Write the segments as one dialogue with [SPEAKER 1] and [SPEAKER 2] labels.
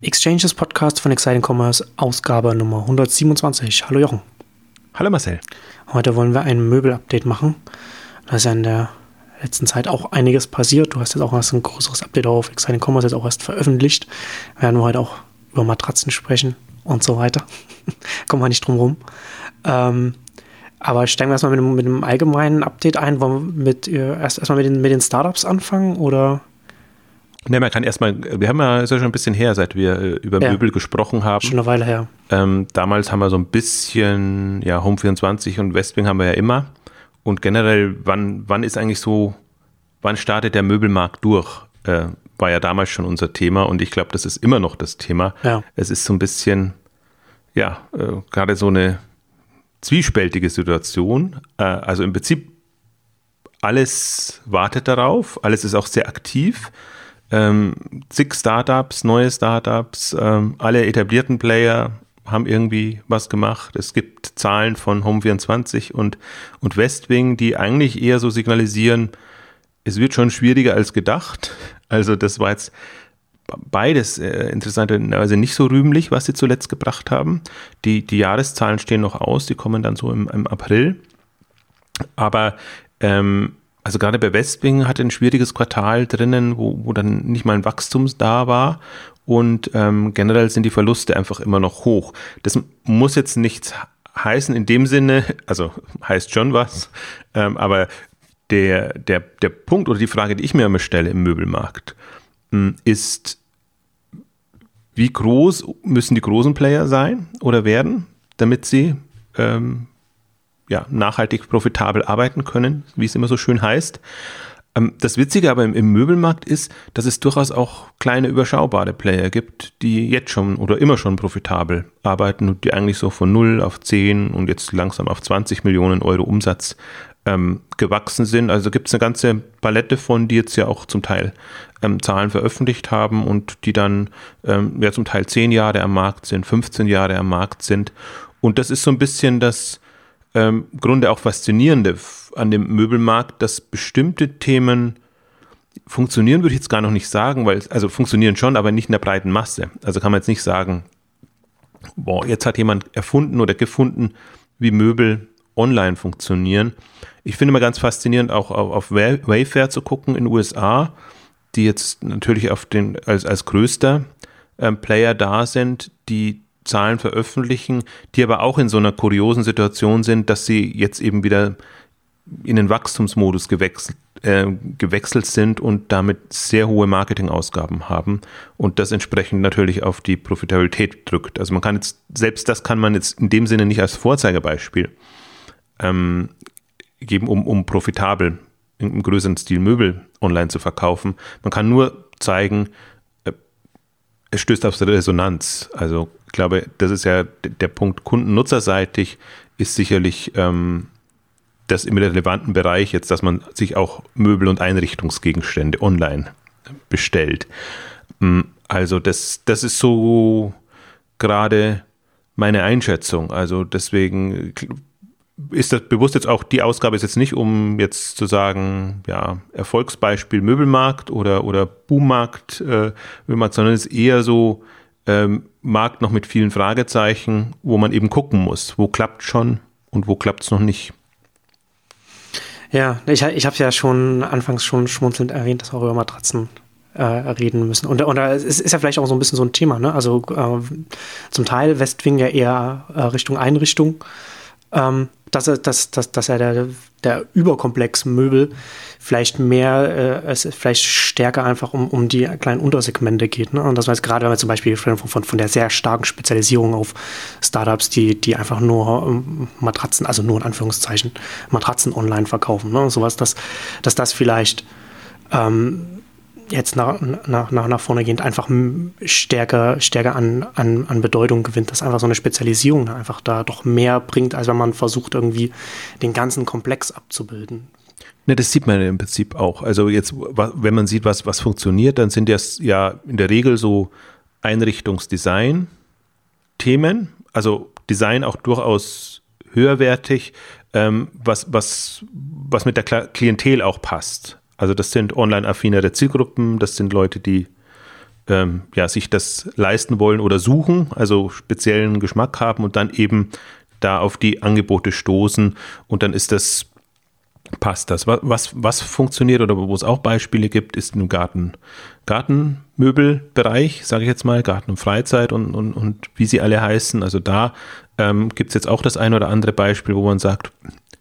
[SPEAKER 1] Exchanges Podcast von Exciting Commerce, Ausgabe Nummer 127. Hallo Jochen.
[SPEAKER 2] Hallo Marcel.
[SPEAKER 1] Heute wollen wir ein Möbel-Update machen. Da ist ja in der letzten Zeit auch einiges passiert. Du hast jetzt auch erst ein größeres Update auf Exciting Commerce jetzt auch erst veröffentlicht. Werden wir heute auch über Matratzen sprechen und so weiter. Kommen wir nicht drum rum. Ähm, aber steigen wir erstmal mit einem, mit einem allgemeinen Update ein. Wollen wir mit, äh, erst erstmal mit den, mit den Startups anfangen oder?
[SPEAKER 2] Ne, man kann erstmal, wir haben ja, ist ja schon ein bisschen her, seit wir äh, über ja. Möbel gesprochen haben.
[SPEAKER 1] Schon eine Weile her.
[SPEAKER 2] Ähm, damals haben wir so ein bisschen, ja, Home24 und Westwing haben wir ja immer. Und generell, wann, wann ist eigentlich so, wann startet der Möbelmarkt durch? Äh, war ja damals schon unser Thema und ich glaube, das ist immer noch das Thema. Ja. Es ist so ein bisschen, ja, äh, gerade so eine zwiespältige Situation. Äh, also im Prinzip alles wartet darauf, alles ist auch sehr aktiv ähm, zig Startups, neue Startups, ähm, alle etablierten Player haben irgendwie was gemacht. Es gibt Zahlen von Home24 und, und Westwing, die eigentlich eher so signalisieren, es wird schon schwieriger als gedacht. Also das war jetzt beides äh, interessanterweise nicht so rühmlich, was sie zuletzt gebracht haben. Die, die Jahreszahlen stehen noch aus, die kommen dann so im, im April. Aber ähm, also gerade bei Westwing hatte ein schwieriges Quartal drinnen, wo, wo dann nicht mal ein Wachstum da war. Und ähm, generell sind die Verluste einfach immer noch hoch. Das muss jetzt nichts heißen in dem Sinne, also heißt schon was, ähm, aber der, der, der Punkt oder die Frage, die ich mir immer stelle im Möbelmarkt, hm, ist, wie groß müssen die großen Player sein oder werden, damit sie ähm, ja, nachhaltig profitabel arbeiten können, wie es immer so schön heißt. Ähm, das Witzige aber im, Möbelmarkt ist, dass es durchaus auch kleine überschaubare Player gibt, die jetzt schon oder immer schon profitabel arbeiten und die eigentlich so von 0 auf 10 und jetzt langsam auf 20 Millionen Euro Umsatz ähm, gewachsen sind. Also gibt es eine ganze Palette von, die jetzt ja auch zum Teil ähm, Zahlen veröffentlicht haben und die dann ähm, ja zum Teil 10 Jahre am Markt sind, 15 Jahre am Markt sind. Und das ist so ein bisschen das, ähm, Grunde auch faszinierende an dem Möbelmarkt, dass bestimmte Themen funktionieren, würde ich jetzt gar noch nicht sagen, weil, also funktionieren schon, aber nicht in der breiten Masse. Also kann man jetzt nicht sagen, boah, jetzt hat jemand erfunden oder gefunden, wie Möbel online funktionieren. Ich finde immer ganz faszinierend, auch auf, auf Wayfair zu gucken in den USA, die jetzt natürlich auf den, als, als größter ähm, Player da sind, die Zahlen veröffentlichen, die aber auch in so einer kuriosen Situation sind, dass sie jetzt eben wieder in den Wachstumsmodus gewechselt, äh, gewechselt sind und damit sehr hohe Marketingausgaben haben und das entsprechend natürlich auf die Profitabilität drückt. Also man kann jetzt, selbst das kann man jetzt in dem Sinne nicht als Vorzeigebeispiel ähm, geben, um, um profitabel im größeren Stil Möbel online zu verkaufen. Man kann nur zeigen, es stößt auf Resonanz. Also ich glaube, das ist ja der Punkt Kunden-Nutzerseitig ist sicherlich ähm, das im relevanten Bereich jetzt, dass man sich auch Möbel- und Einrichtungsgegenstände online bestellt. Mm, also das, das ist so gerade meine Einschätzung. Also deswegen ist das bewusst jetzt auch, die Ausgabe ist jetzt nicht, um jetzt zu sagen, ja, Erfolgsbeispiel Möbelmarkt oder, oder Boommarkt äh, sondern es ist eher so, ähm, Markt noch mit vielen Fragezeichen, wo man eben gucken muss, wo klappt schon und wo klappt es noch nicht.
[SPEAKER 1] Ja, ich, ich habe ja schon anfangs schon schmunzelnd erwähnt, dass wir auch über Matratzen äh, reden müssen. Und, und es ist ja vielleicht auch so ein bisschen so ein Thema, ne? Also äh, zum Teil Westwing ja eher äh, Richtung Einrichtung. Ähm, dass er, dass, dass, dass er der, der Überkomplex Möbel vielleicht mehr, äh, es vielleicht stärker einfach um, um die kleinen Untersegmente geht. Ne? Und das heißt, gerade wenn man zum Beispiel von, von, von der sehr starken Spezialisierung auf Startups, die, die einfach nur ähm, Matratzen, also nur in Anführungszeichen, Matratzen online verkaufen, ne? Und sowas, dass, dass das vielleicht ähm, jetzt nach, nach, nach, vorne gehend einfach stärker, stärker an, an, an Bedeutung gewinnt, dass einfach so eine Spezialisierung einfach da doch mehr bringt, als wenn man versucht, irgendwie den ganzen Komplex abzubilden.
[SPEAKER 2] Ne, das sieht man im Prinzip auch. Also jetzt, wenn man sieht, was, was funktioniert, dann sind das ja in der Regel so Einrichtungsdesign-Themen, also Design auch durchaus höherwertig, ähm, was, was, was mit der Klientel auch passt. Also das sind online affinere Zielgruppen, das sind Leute, die ähm, ja, sich das leisten wollen oder suchen, also speziellen Geschmack haben und dann eben da auf die Angebote stoßen und dann ist das passt das. Was, was, was funktioniert oder wo es auch Beispiele gibt, ist im Garten, Gartenmöbelbereich, sage ich jetzt mal, Garten und Freizeit und, und, und wie sie alle heißen. Also da ähm, gibt es jetzt auch das ein oder andere Beispiel, wo man sagt,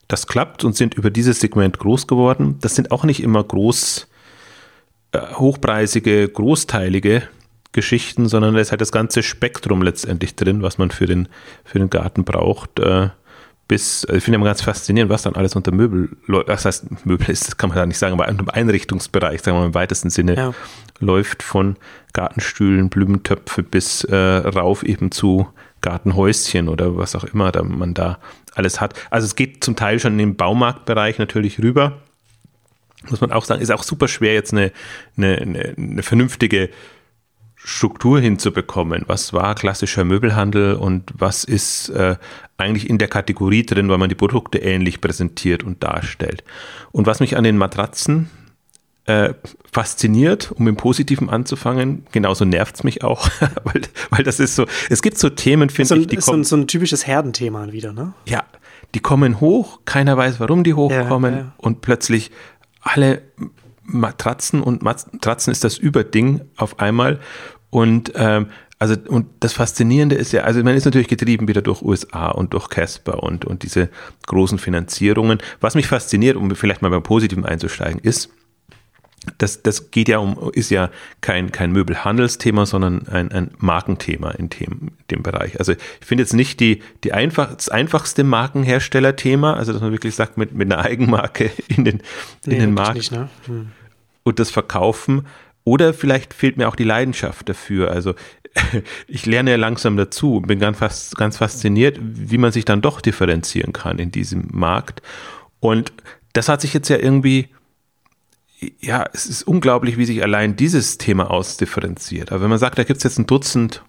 [SPEAKER 2] das klappt und sind über dieses Segment groß geworden. Das sind auch nicht immer groß, äh, hochpreisige, großteilige Geschichten, sondern da ist halt das ganze Spektrum letztendlich drin, was man für den, für den Garten braucht. Äh, bis, also ich finde immer ganz faszinierend, was dann alles unter Möbel läuft. Das heißt, Möbel ist, das kann man da nicht sagen, aber im Einrichtungsbereich, sagen wir mal im weitesten Sinne, ja. läuft von Gartenstühlen, Blumentöpfe bis äh, rauf eben zu Gartenhäuschen oder was auch immer da man da alles hat. Also es geht zum Teil schon in den Baumarktbereich natürlich rüber. Muss man auch sagen, ist auch super schwer, jetzt eine, eine, eine, vernünftige Struktur hinzubekommen. Was war klassischer Möbelhandel und was ist äh, eigentlich in der Kategorie drin, weil man die Produkte ähnlich präsentiert und darstellt. Und was mich an den Matratzen äh, fasziniert, um im Positiven anzufangen. Genauso nervt es mich auch, weil, weil das ist so, es gibt so Themen, finde
[SPEAKER 1] so
[SPEAKER 2] ich, die
[SPEAKER 1] ist kommen. So ein, typisches Herdenthema wieder, ne?
[SPEAKER 2] Ja, die kommen hoch, keiner weiß, warum die hochkommen ja, ja. und plötzlich alle Matratzen und Matratzen ist das Überding auf einmal und ähm, also und das Faszinierende ist ja, also man ist natürlich getrieben wieder durch USA und durch Casper und, und diese großen Finanzierungen. Was mich fasziniert, um vielleicht mal beim Positiven einzusteigen, ist, das, das geht ja um, ist ja kein, kein Möbelhandelsthema, sondern ein, ein Markenthema in dem, dem Bereich. Also ich finde jetzt nicht die, die einfach, das einfachste Markenherstellerthema, also dass man wirklich sagt, mit, mit einer Eigenmarke in den, nee, in den Markt nicht, ne? hm. und das Verkaufen. Oder vielleicht fehlt mir auch die Leidenschaft dafür. Also ich lerne ja langsam dazu und bin ganz, fast, ganz fasziniert, wie man sich dann doch differenzieren kann in diesem Markt. Und das hat sich jetzt ja irgendwie ja, es ist unglaublich, wie sich allein dieses Thema ausdifferenziert. Aber wenn man sagt, da gibt es jetzt ein Dutzend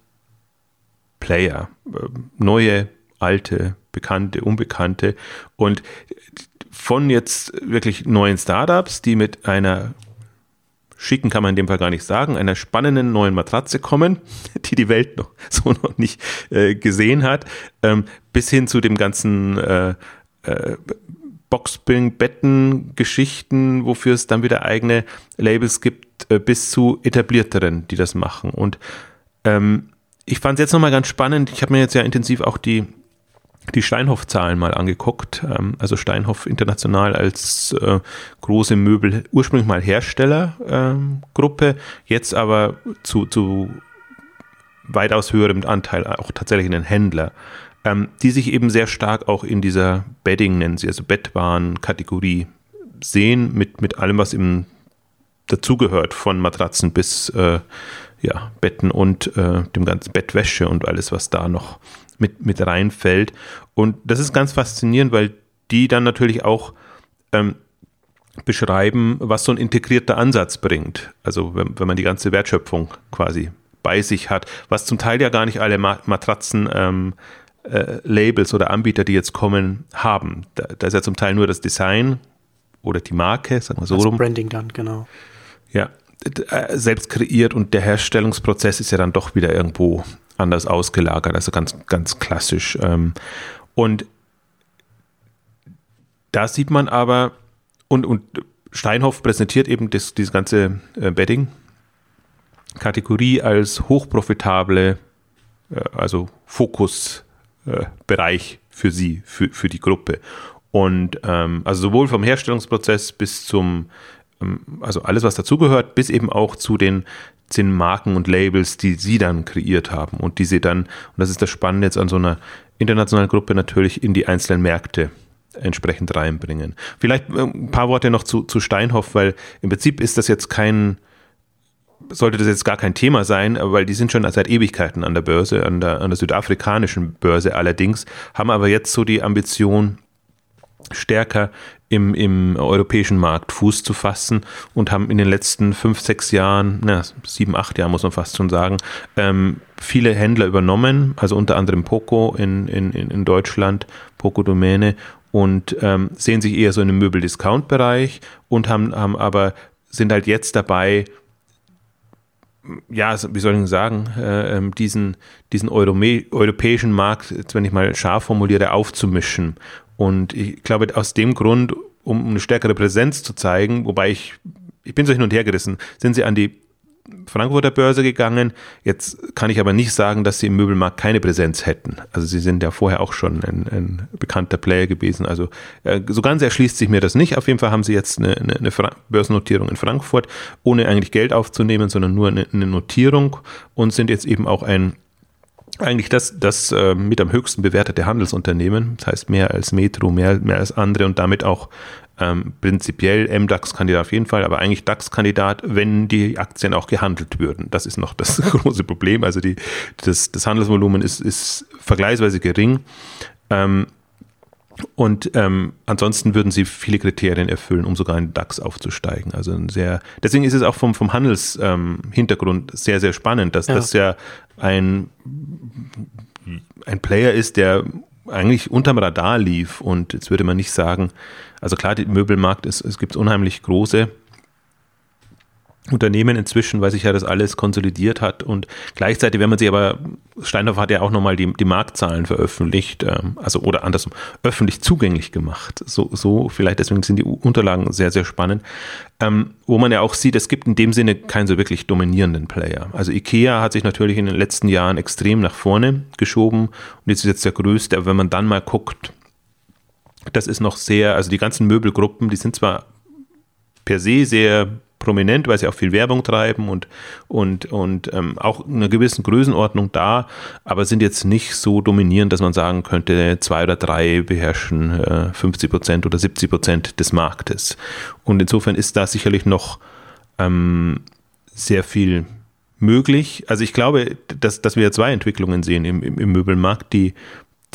[SPEAKER 2] Player, äh, neue, alte, bekannte, unbekannte und von jetzt wirklich neuen Startups, die mit einer schicken kann man in dem Fall gar nicht sagen, einer spannenden neuen Matratze kommen, die die Welt noch so noch nicht äh, gesehen hat, ähm, bis hin zu dem ganzen äh, äh, Boxspring, Betten, Geschichten, wofür es dann wieder eigene Labels gibt, äh, bis zu etablierteren, die das machen. Und ähm, ich fand es jetzt nochmal ganz spannend. Ich habe mir jetzt ja intensiv auch die, die Steinhoff-Zahlen mal angeguckt. Ähm, also Steinhoff international als äh, große Möbel, ursprünglich mal Herstellergruppe, ähm, jetzt aber zu, zu weitaus höherem Anteil auch tatsächlich einen Händler ähm, die sich eben sehr stark auch in dieser Bedding, nennen sie, also Bettwaren-Kategorie sehen, mit, mit allem, was eben dazugehört, von Matratzen bis äh, ja, Betten und äh, dem ganzen Bettwäsche und alles, was da noch mit, mit reinfällt. Und das ist ganz faszinierend, weil die dann natürlich auch ähm, beschreiben, was so ein integrierter Ansatz bringt. Also wenn, wenn man die ganze Wertschöpfung quasi bei sich hat, was zum Teil ja gar nicht alle Matratzen ähm, äh, Labels oder Anbieter, die jetzt kommen, haben. Da, da, ist ja zum Teil nur das Design oder die Marke, sagen wir so
[SPEAKER 1] das
[SPEAKER 2] rum.
[SPEAKER 1] Branding dann, genau.
[SPEAKER 2] Ja, äh, selbst kreiert und der Herstellungsprozess ist ja dann doch wieder irgendwo anders ausgelagert, also ganz, ganz klassisch. Ähm, und da sieht man aber, und, und Steinhoff präsentiert eben das, diese ganze äh, Bedding-Kategorie als hochprofitable, also Fokus Bereich für sie, für, für die Gruppe. Und ähm, also sowohl vom Herstellungsprozess bis zum, ähm, also alles, was dazugehört, bis eben auch zu den, den Marken und Labels, die sie dann kreiert haben und die sie dann, und das ist das Spannende jetzt an so einer internationalen Gruppe natürlich in die einzelnen Märkte entsprechend reinbringen. Vielleicht ein paar Worte noch zu, zu Steinhoff, weil im Prinzip ist das jetzt kein sollte das jetzt gar kein Thema sein, weil die sind schon seit Ewigkeiten an der Börse, an der, an der südafrikanischen Börse allerdings, haben aber jetzt so die Ambition, stärker im, im europäischen Markt Fuß zu fassen und haben in den letzten fünf, sechs Jahren, na, sieben, acht Jahren muss man fast schon sagen, ähm, viele Händler übernommen, also unter anderem Poco in, in, in Deutschland, Poco Domäne und ähm, sehen sich eher so in einem Möbel-Discount-Bereich und haben, haben aber, sind halt jetzt dabei, ja, wie soll ich sagen, äh, ähm, diesen, diesen europäischen Markt, jetzt wenn ich mal scharf formuliere, aufzumischen. Und ich glaube, aus dem Grund, um eine stärkere Präsenz zu zeigen, wobei ich, ich bin so hin und her gerissen, sind sie an die Frankfurter Börse gegangen. Jetzt kann ich aber nicht sagen, dass sie im Möbelmarkt keine Präsenz hätten. Also sie sind ja vorher auch schon ein, ein bekannter Player gewesen. Also äh, so ganz erschließt sich mir das nicht. Auf jeden Fall haben sie jetzt eine, eine, eine Börsennotierung in Frankfurt, ohne eigentlich Geld aufzunehmen, sondern nur eine, eine Notierung und sind jetzt eben auch ein eigentlich das, das äh, mit am höchsten bewertete Handelsunternehmen, das heißt mehr als Metro, mehr, mehr als andere und damit auch ähm, prinzipiell MDAX-Kandidat auf jeden Fall, aber eigentlich DAX-Kandidat, wenn die Aktien auch gehandelt würden. Das ist noch das große Problem. Also die, das, das Handelsvolumen ist, ist vergleichsweise gering. Ähm, und ähm, ansonsten würden sie viele Kriterien erfüllen, um sogar in den DAX aufzusteigen. Also ein sehr, deswegen ist es auch vom, vom Handelshintergrund ähm, sehr, sehr spannend, dass ja. das ja ein, ein Player ist, der eigentlich unterm Radar lief. Und jetzt würde man nicht sagen, also klar, der Möbelmarkt ist, es gibt unheimlich große Unternehmen inzwischen, weil sich ja das alles konsolidiert hat und gleichzeitig, wenn man sich aber, Steinhoff hat ja auch nochmal die, die Marktzahlen veröffentlicht, ähm, also oder andersrum, öffentlich zugänglich gemacht. So, so vielleicht, deswegen sind die Unterlagen sehr, sehr spannend, ähm, wo man ja auch sieht, es gibt in dem Sinne keinen so wirklich dominierenden Player. Also Ikea hat sich natürlich in den letzten Jahren extrem nach vorne geschoben und jetzt ist jetzt der größte, aber wenn man dann mal guckt, das ist noch sehr, also die ganzen Möbelgruppen, die sind zwar per se sehr prominent, weil sie auch viel Werbung treiben und, und, und ähm, auch in einer gewissen Größenordnung da, aber sind jetzt nicht so dominierend, dass man sagen könnte, zwei oder drei beherrschen äh, 50 Prozent oder 70 Prozent des Marktes. Und insofern ist da sicherlich noch ähm, sehr viel möglich. Also ich glaube, dass, dass wir zwei Entwicklungen sehen im, im, im Möbelmarkt, die,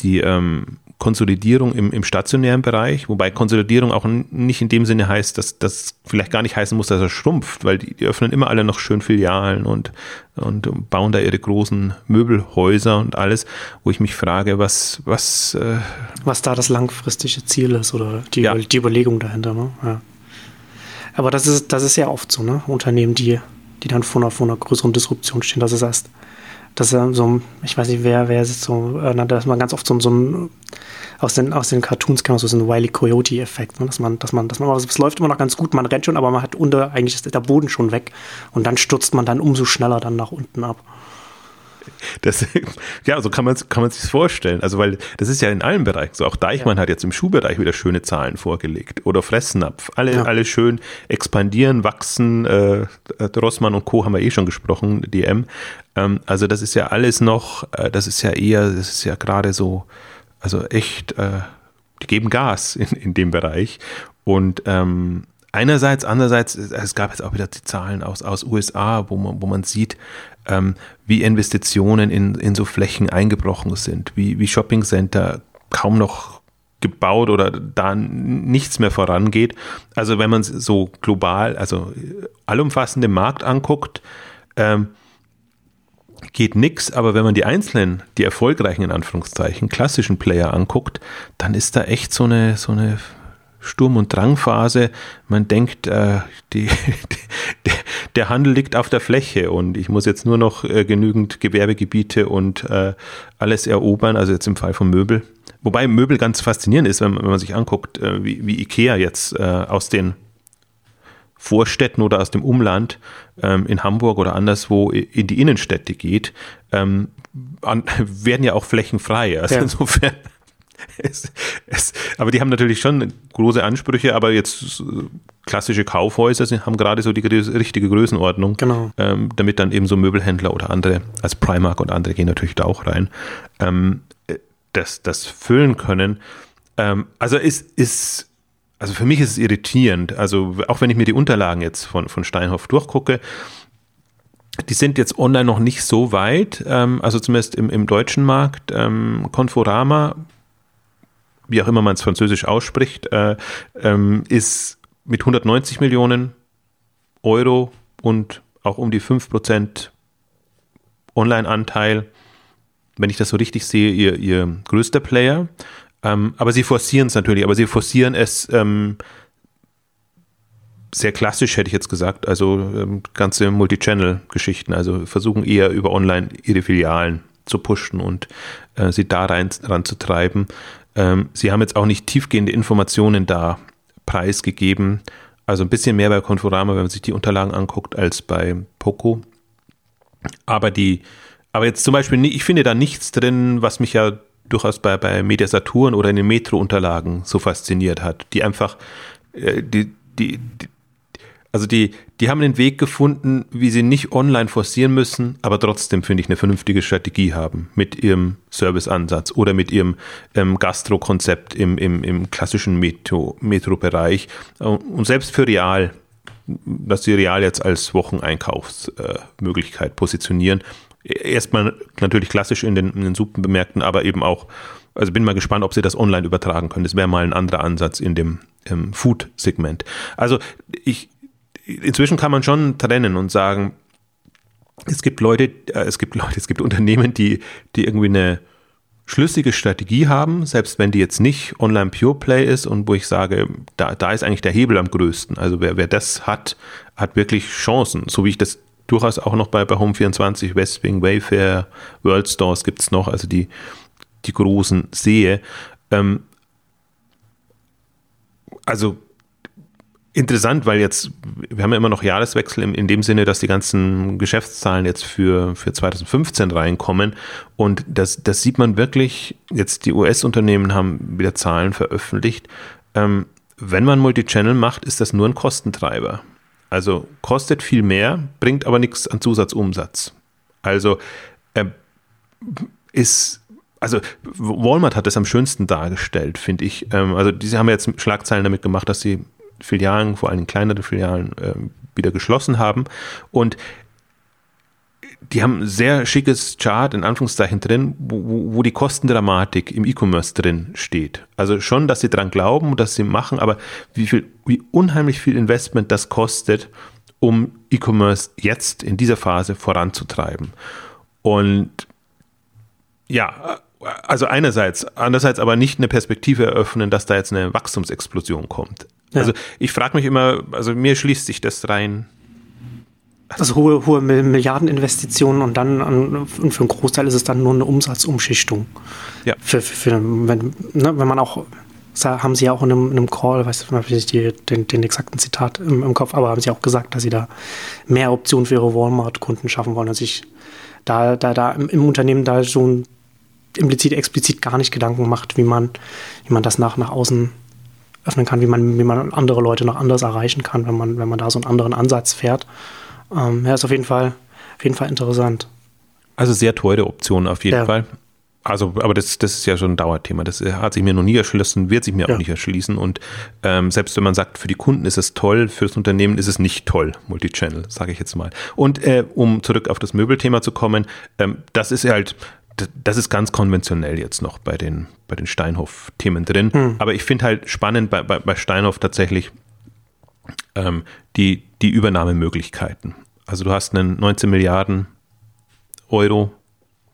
[SPEAKER 2] die ähm, Konsolidierung im, im stationären Bereich, wobei Konsolidierung auch nicht in dem Sinne heißt, dass das vielleicht gar nicht heißen muss, dass er schrumpft, weil die, die öffnen immer alle noch schön Filialen und, und bauen da ihre großen Möbelhäuser und alles, wo ich mich frage, was, was,
[SPEAKER 1] äh was da das langfristige Ziel ist oder die, ja. die Überlegung dahinter. Ne? Ja. Aber das ist, das ist ja oft so, ne? Unternehmen, die, die dann vor einer, vor einer größeren Disruption stehen, das ist erst dass er so, ich weiß nicht, wer, wer ist so, äh, dass man ganz oft so, so ein, aus den, aus den Cartoons man so einen Wiley Coyote-Effekt, ne? dass man, dass man, dass man, es läuft immer noch ganz gut, man rennt schon, aber man hat unter, eigentlich ist der Boden schon weg und dann stürzt man dann umso schneller dann nach unten ab.
[SPEAKER 2] Das, ja, so kann man kann man sich vorstellen. Also weil das ist ja in allen Bereichen so. Auch Deichmann ja. hat jetzt im Schuhbereich wieder schöne Zahlen vorgelegt oder Fressnapf. Alle ja. alle schön expandieren, wachsen. Äh, Rossmann und Co. haben wir eh schon gesprochen. DM. Ähm, also das ist ja alles noch. Äh, das ist ja eher. Das ist ja gerade so. Also echt. Äh, die geben Gas in, in dem Bereich und ähm, einerseits, andererseits, es gab jetzt auch wieder die Zahlen aus, aus USA, wo man, wo man sieht, ähm, wie Investitionen in, in so Flächen eingebrochen sind, wie, wie Shoppingcenter kaum noch gebaut oder da nichts mehr vorangeht. Also wenn man so global, also allumfassende Markt anguckt, ähm, geht nichts, aber wenn man die einzelnen, die erfolgreichen in Anführungszeichen, klassischen Player anguckt, dann ist da echt so eine, so eine Sturm- und Drangphase. Man denkt, äh, die, die, der Handel liegt auf der Fläche und ich muss jetzt nur noch äh, genügend Gewerbegebiete und äh, alles erobern, also jetzt im Fall von Möbel. Wobei Möbel ganz faszinierend ist, wenn, wenn man sich anguckt, äh, wie, wie Ikea jetzt äh, aus den Vorstädten oder aus dem Umland ähm, in Hamburg oder anderswo in die Innenstädte geht, ähm, an, werden ja auch Flächen frei. Also ja. insofern es, es, aber die haben natürlich schon große Ansprüche, aber jetzt klassische Kaufhäuser sind, haben gerade so die richtige Größenordnung,
[SPEAKER 1] genau.
[SPEAKER 2] ähm, damit dann eben so Möbelhändler oder andere, als Primark und andere gehen natürlich da auch rein, ähm, das, das füllen können. Ähm, also ist, ist, also für mich ist es irritierend, also auch wenn ich mir die Unterlagen jetzt von, von Steinhoff durchgucke, die sind jetzt online noch nicht so weit, ähm, also zumindest im, im deutschen Markt. Ähm, Conforama wie auch immer man es französisch ausspricht, äh, ähm, ist mit 190 Millionen Euro und auch um die 5% Online-Anteil, wenn ich das so richtig sehe, ihr, ihr größter Player. Ähm, aber sie forcieren es natürlich, aber sie forcieren es ähm, sehr klassisch, hätte ich jetzt gesagt. Also ähm, ganze Multichannel-Geschichten. Also versuchen eher über online ihre Filialen zu pushen und äh, sie da rein, ranzutreiben. Ähm, sie haben jetzt auch nicht tiefgehende Informationen da preisgegeben. Also ein bisschen mehr bei Conforama, wenn man sich die Unterlagen anguckt, als bei Poco. Aber die, aber jetzt zum Beispiel, ich finde da nichts drin, was mich ja durchaus bei, bei Media oder in den Metro-Unterlagen so fasziniert hat, die einfach, äh, die, die, die, also die, die haben einen Weg gefunden, wie sie nicht online forcieren müssen, aber trotzdem, finde ich, eine vernünftige Strategie haben mit ihrem Serviceansatz oder mit ihrem ähm, Gastro-Konzept im, im, im klassischen Metro-Bereich. Metro und selbst für Real, dass sie Real jetzt als Wocheneinkaufsmöglichkeit äh, positionieren. Erstmal natürlich klassisch in den, in den Supermärkten, aber eben auch, also bin mal gespannt, ob sie das online übertragen können. Das wäre mal ein anderer Ansatz in dem Food-Segment. Also ich, inzwischen kann man schon trennen und sagen, es gibt Leute, äh, es gibt Leute, es gibt Unternehmen, die, die irgendwie eine schlüssige Strategie haben, selbst wenn die jetzt nicht Online Pure Play ist und wo ich sage, da, da ist eigentlich der Hebel am größten. Also wer, wer das hat, hat wirklich Chancen, so wie ich das durchaus auch noch bei, bei Home24, Westwing, Wayfair, World Stores gibt es noch, also die, die großen sehe. Ähm, also interessant, weil jetzt, wir haben ja immer noch Jahreswechsel in, in, dem Sinne, dass die ganzen Geschäftszahlen jetzt für, für 2015 reinkommen. Und das, das sieht man wirklich, jetzt die US-Unternehmen haben wieder Zahlen veröffentlicht. Ähm, wenn man Multichannel macht, ist das nur ein Kostentreiber. Also kostet viel mehr, bringt aber nichts an Zusatzumsatz. Also äh, ist also Walmart hat das am schönsten dargestellt, finde ich. Ähm, also diese haben jetzt Schlagzeilen damit gemacht, dass sie Filialen, vor allem kleinere Filialen, äh, wieder geschlossen haben. Und die haben ein sehr schickes Chart in Anführungszeichen drin, wo, wo die Kostendramatik im E-Commerce drin steht. Also schon, dass sie dran glauben und dass sie machen, aber wie viel, wie unheimlich viel Investment das kostet, um E-Commerce jetzt in dieser Phase voranzutreiben. Und ja, also einerseits, andererseits aber nicht eine Perspektive eröffnen, dass da jetzt eine Wachstumsexplosion kommt. Ja. Also ich frage mich immer, also mir schließt sich das rein.
[SPEAKER 1] Also hohe, hohe Milliardeninvestitionen und dann und für einen Großteil ist es dann nur eine Umsatzumschichtung. Ja. Für, für, für wenn, ne, wenn man auch haben sie ja auch in einem, in einem Call, weiß ich nicht den, den exakten Zitat im, im, Kopf, aber haben sie auch gesagt, dass sie da mehr Optionen für ihre Walmart-Kunden schaffen wollen. Also ich da, da, da im, im Unternehmen da schon implizit, explizit gar nicht Gedanken macht, wie man, wie man das nach, nach außen öffnen kann, wie man, wie man andere Leute noch anders erreichen kann, wenn man, wenn man da so einen anderen Ansatz fährt. Ähm, ja, ist auf jeden Fall, auf jeden Fall interessant.
[SPEAKER 2] Also sehr teure Optionen auf jeden ja. Fall. Also, aber das, das ist ja schon ein Dauerthema. Das hat sich mir noch nie erschlossen, wird sich mir ja. auch nicht erschließen. Und ähm, selbst wenn man sagt, für die Kunden ist es toll, fürs Unternehmen ist es nicht toll, Multichannel, sage ich jetzt mal. Und äh, um zurück auf das Möbelthema zu kommen, ähm, das ist halt das ist ganz konventionell jetzt noch bei den, bei den Steinhoff-Themen drin. Hm. Aber ich finde halt spannend bei, bei, bei Steinhoff tatsächlich ähm, die, die Übernahmemöglichkeiten. Also du hast einen 19 Milliarden Euro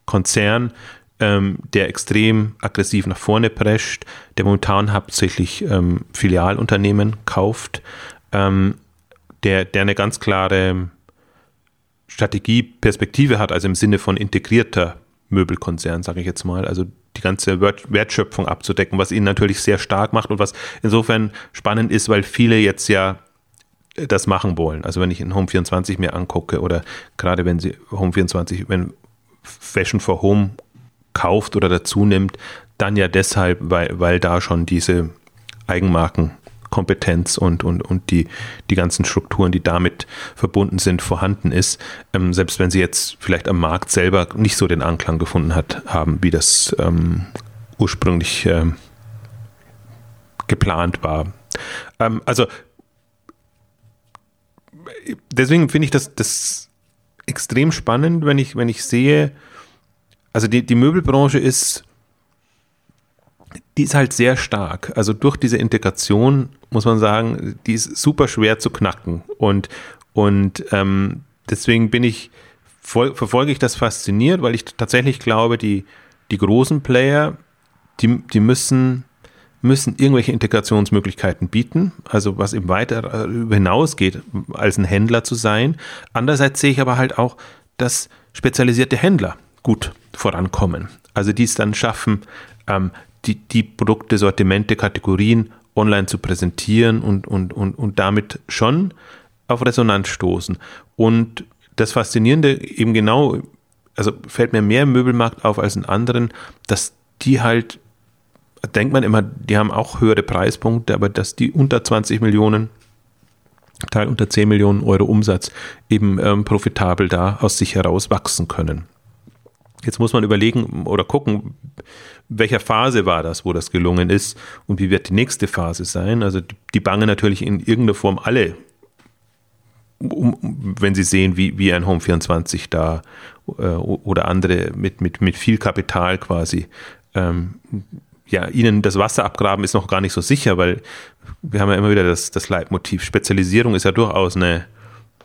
[SPEAKER 2] Konzern, ähm, der extrem aggressiv nach vorne prescht, der momentan hauptsächlich ähm, Filialunternehmen kauft, ähm, der, der eine ganz klare Strategie, Perspektive hat, also im Sinne von integrierter Möbelkonzern, sage ich jetzt mal. Also die ganze Wertschöpfung abzudecken, was ihn natürlich sehr stark macht und was insofern spannend ist, weil viele jetzt ja das machen wollen. Also wenn ich in Home 24 mir angucke oder gerade wenn sie Home 24, wenn Fashion for Home kauft oder dazu nimmt, dann ja deshalb, weil, weil da schon diese Eigenmarken Kompetenz und, und, und die, die ganzen Strukturen, die damit verbunden sind, vorhanden ist, ähm, selbst wenn sie jetzt vielleicht am Markt selber nicht so den Anklang gefunden hat, haben, wie das ähm, ursprünglich ähm, geplant war. Ähm, also deswegen finde ich das, das extrem spannend, wenn ich, wenn ich sehe, also die, die Möbelbranche ist die ist halt sehr stark. Also durch diese Integration muss man sagen, die ist super schwer zu knacken. Und, und ähm, deswegen bin ich, verfolge ich das fasziniert, weil ich tatsächlich glaube, die, die großen Player, die, die müssen müssen irgendwelche Integrationsmöglichkeiten bieten, also was eben weiter hinausgeht, als ein Händler zu sein. Andererseits sehe ich aber halt auch, dass spezialisierte Händler gut vorankommen. Also die es dann schaffen, ähm, die, die Produkte, Sortimente, Kategorien online zu präsentieren und, und, und, und damit schon auf Resonanz stoßen. Und das Faszinierende eben genau, also fällt mir mehr im Möbelmarkt auf als in anderen, dass die halt, denkt man immer, die haben auch höhere Preispunkte, aber dass die unter 20 Millionen, Teil unter 10 Millionen Euro Umsatz eben ähm, profitabel da aus sich heraus wachsen können. Jetzt muss man überlegen oder gucken, welcher Phase war das, wo das gelungen ist und wie wird die nächste Phase sein. Also die, bangen natürlich in irgendeiner Form alle, um, wenn sie sehen, wie, wie ein Home 24 da äh, oder andere mit, mit, mit viel Kapital quasi ähm, ja, ihnen das Wasser abgraben ist noch gar nicht so sicher, weil wir haben ja immer wieder das, das Leitmotiv. Spezialisierung ist ja durchaus eine,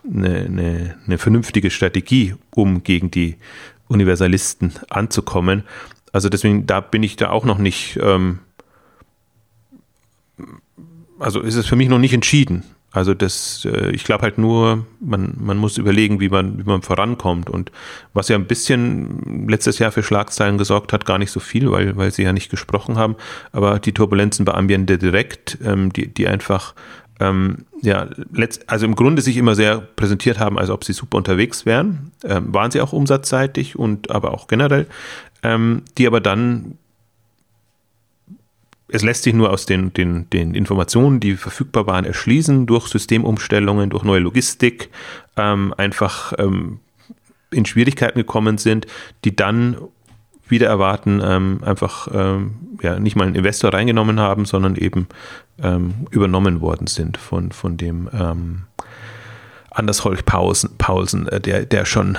[SPEAKER 2] eine, eine, eine vernünftige Strategie, um gegen die Universalisten anzukommen. Also deswegen, da bin ich da auch noch nicht, ähm, also ist es für mich noch nicht entschieden. Also das, äh, ich glaube halt nur, man, man muss überlegen, wie man, wie man vorankommt. Und was ja ein bisschen letztes Jahr für Schlagzeilen gesorgt hat, gar nicht so viel, weil, weil sie ja nicht gesprochen haben, aber die Turbulenzen bei Ambiente direkt, ähm, die, die einfach ähm, ja, also im Grunde sich immer sehr präsentiert haben, als ob sie super unterwegs wären. Ähm, waren sie auch umsatzseitig und aber auch generell, ähm, die aber dann es lässt sich nur aus den, den, den Informationen, die verfügbar waren, erschließen, durch Systemumstellungen, durch neue Logistik, ähm, einfach ähm, in Schwierigkeiten gekommen sind, die dann wieder erwarten, ähm, einfach ähm, ja, nicht mal einen Investor reingenommen haben, sondern eben ähm, übernommen worden sind von, von dem ähm, Anders Holch Paulsen, Paulsen äh, der, der schon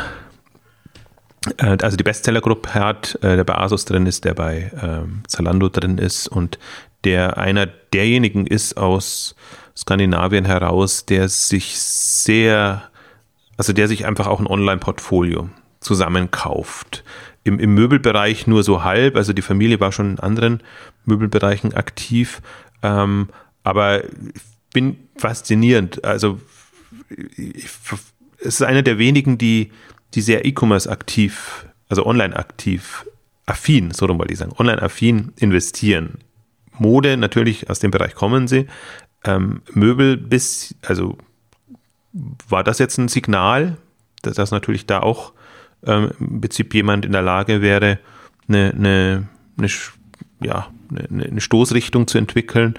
[SPEAKER 2] also die Bestsellergruppe hat, äh, der bei Asus drin ist, der bei ähm, Zalando drin ist und der einer derjenigen ist aus Skandinavien heraus, der sich sehr, also der sich einfach auch ein Online-Portfolio zusammenkauft. Im, Im Möbelbereich nur so halb, also die Familie war schon in anderen Möbelbereichen aktiv, ähm, aber ich bin faszinierend. Also ich, es ist einer der wenigen, die die sehr E-Commerce aktiv, also online aktiv, affin, so wollte ich sagen, online affin investieren. Mode, natürlich, aus dem Bereich kommen sie. Ähm, Möbel bis, also war das jetzt ein Signal, dass, dass natürlich da auch ähm, im Prinzip jemand in der Lage wäre, eine, eine, eine, ja, eine Stoßrichtung zu entwickeln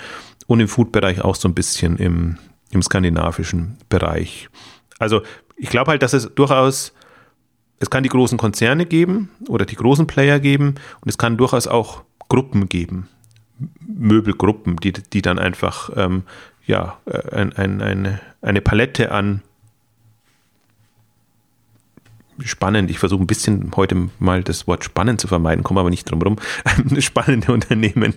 [SPEAKER 2] und im Food-Bereich auch so ein bisschen im, im skandinavischen Bereich. Also ich glaube halt, dass es durchaus es kann die großen Konzerne geben oder die großen Player geben und es kann durchaus auch Gruppen geben, Möbelgruppen, die, die dann einfach ähm, ja, äh, ein, ein, eine, eine Palette an spannend, ich versuche ein bisschen heute mal das Wort spannend zu vermeiden, komme aber nicht drum rum, spannende Unternehmen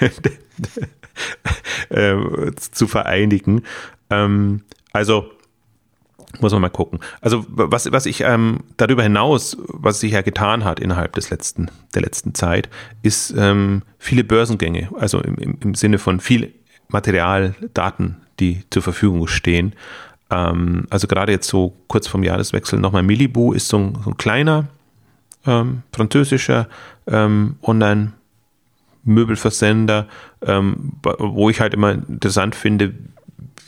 [SPEAKER 2] äh, zu vereinigen. Ähm, also muss man mal gucken. Also was, was ich ähm, darüber hinaus, was sich ja getan hat innerhalb des letzten, der letzten Zeit, ist ähm, viele Börsengänge, also im, im, im, Sinne von viel Material, Daten, die zur Verfügung stehen. Ähm, also gerade jetzt so kurz vorm Jahreswechsel nochmal Milibu ist so ein, so ein kleiner ähm, französischer ähm, Online- Möbelversender, ähm, wo ich halt immer interessant finde,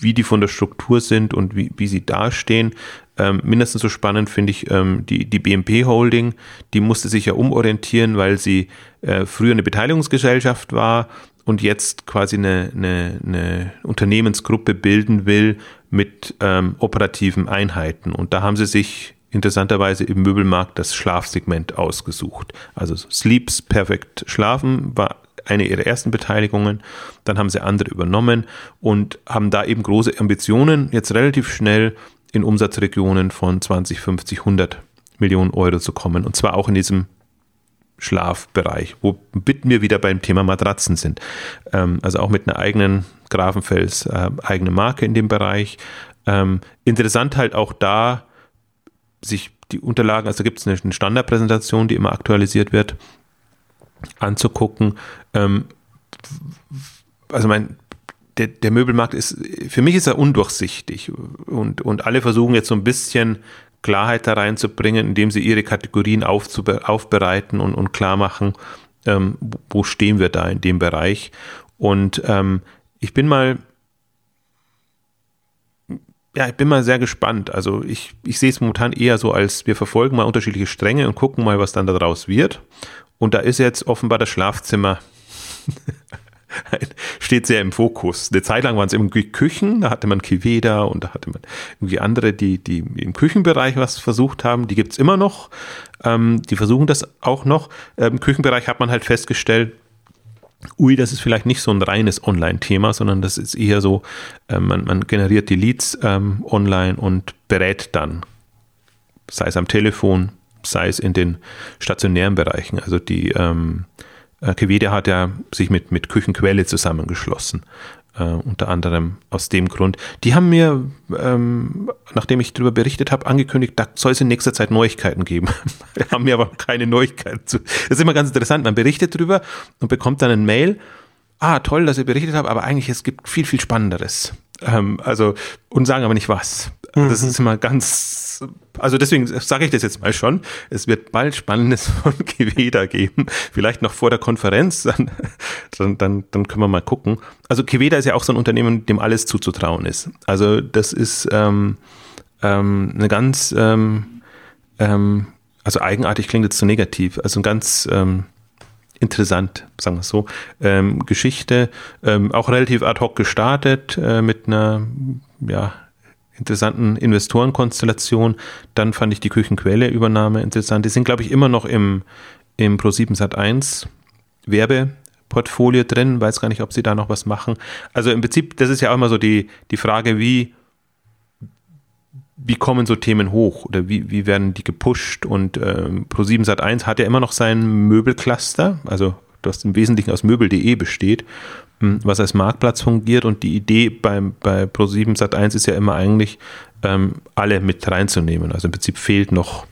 [SPEAKER 2] wie die von der Struktur sind und wie, wie sie dastehen. Ähm, mindestens so spannend finde ich ähm, die, die BMP Holding. Die musste sich ja umorientieren, weil sie äh, früher eine Beteiligungsgesellschaft war und jetzt quasi eine, eine, eine Unternehmensgruppe bilden will mit ähm, operativen Einheiten. Und da haben sie sich interessanterweise im Möbelmarkt das Schlafsegment ausgesucht. Also Sleeps Perfect Schlafen war eine ihrer ersten Beteiligungen. Dann haben sie andere übernommen und haben da eben große Ambitionen, jetzt relativ schnell in Umsatzregionen von 20, 50, 100 Millionen Euro zu kommen. Und zwar auch in diesem Schlafbereich, wo bitten wir wieder beim Thema Matratzen sind. Ähm, also auch mit einer eigenen Grafenfels, äh, eigene Marke in dem Bereich. Ähm, interessant halt auch da, sich die Unterlagen, also gibt es eine Standardpräsentation, die immer aktualisiert wird, anzugucken, ähm, also mein, der, der Möbelmarkt ist, für mich ist er undurchsichtig und, und alle versuchen jetzt so ein bisschen Klarheit da reinzubringen, indem sie ihre Kategorien aufbereiten und, und klar machen, ähm, wo stehen wir da in dem Bereich. Und ähm, ich bin mal, ja, ich bin mal sehr gespannt. Also ich, ich sehe es momentan eher so, als wir verfolgen mal unterschiedliche Stränge und gucken mal, was dann daraus wird. Und da ist jetzt offenbar das Schlafzimmer steht sehr im Fokus. Eine Zeit lang waren es irgendwie Küchen, da hatte man Kiveda und da hatte man irgendwie andere, die, die im Küchenbereich was versucht haben. Die gibt es immer noch. Ähm, die versuchen das auch noch. Ähm, Im Küchenbereich hat man halt festgestellt, ui, das ist vielleicht nicht so ein reines Online-Thema, sondern das ist eher so, äh, man, man, generiert die Leads ähm, online und berät dann, sei es am Telefon, sei es in den stationären Bereichen. Also die ähm, äh, Kevede hat ja sich mit, mit Küchenquelle zusammengeschlossen. Äh, unter anderem aus dem Grund. Die haben mir, ähm, nachdem ich darüber berichtet habe, angekündigt, da soll es in nächster Zeit Neuigkeiten geben. haben mir aber keine Neuigkeiten zu. Das ist immer ganz interessant. Man berichtet darüber und bekommt dann ein Mail. Ah, toll, dass ihr berichtet habt, aber eigentlich es gibt viel, viel Spannenderes. Ähm, also, und sagen aber nicht was. Mhm. Das ist immer ganz, also deswegen sage ich das jetzt mal schon. Es wird bald Spannendes von Kiveda geben. Vielleicht noch vor der Konferenz, dann, dann, dann, dann können wir mal gucken. Also Kiveda ist ja auch so ein Unternehmen, dem alles zuzutrauen ist. Also das ist ähm, ähm, eine ganz, ähm, ähm, also eigenartig klingt jetzt zu negativ, also ein ganz ähm, interessant, sagen wir es so, ähm, Geschichte, ähm, auch relativ ad hoc gestartet äh, mit einer, ja, interessanten Investorenkonstellation. Dann fand ich die Küchenquelle-Übernahme interessant. Die sind, glaube ich, immer noch im, im Pro7 Sat 1 Werbeportfolio drin. Weiß gar nicht, ob sie da noch was machen. Also im Prinzip, das ist ja auch immer so die, die Frage, wie, wie kommen so Themen hoch oder wie, wie werden die gepusht? Und ähm, Pro7 Sat 1 hat ja immer noch sein Möbelcluster, also das im Wesentlichen aus möbel.de besteht was als Marktplatz fungiert und die Idee beim, bei Pro7 Sat1 ist ja immer eigentlich, ähm, alle mit reinzunehmen. Also im Prinzip fehlt noch,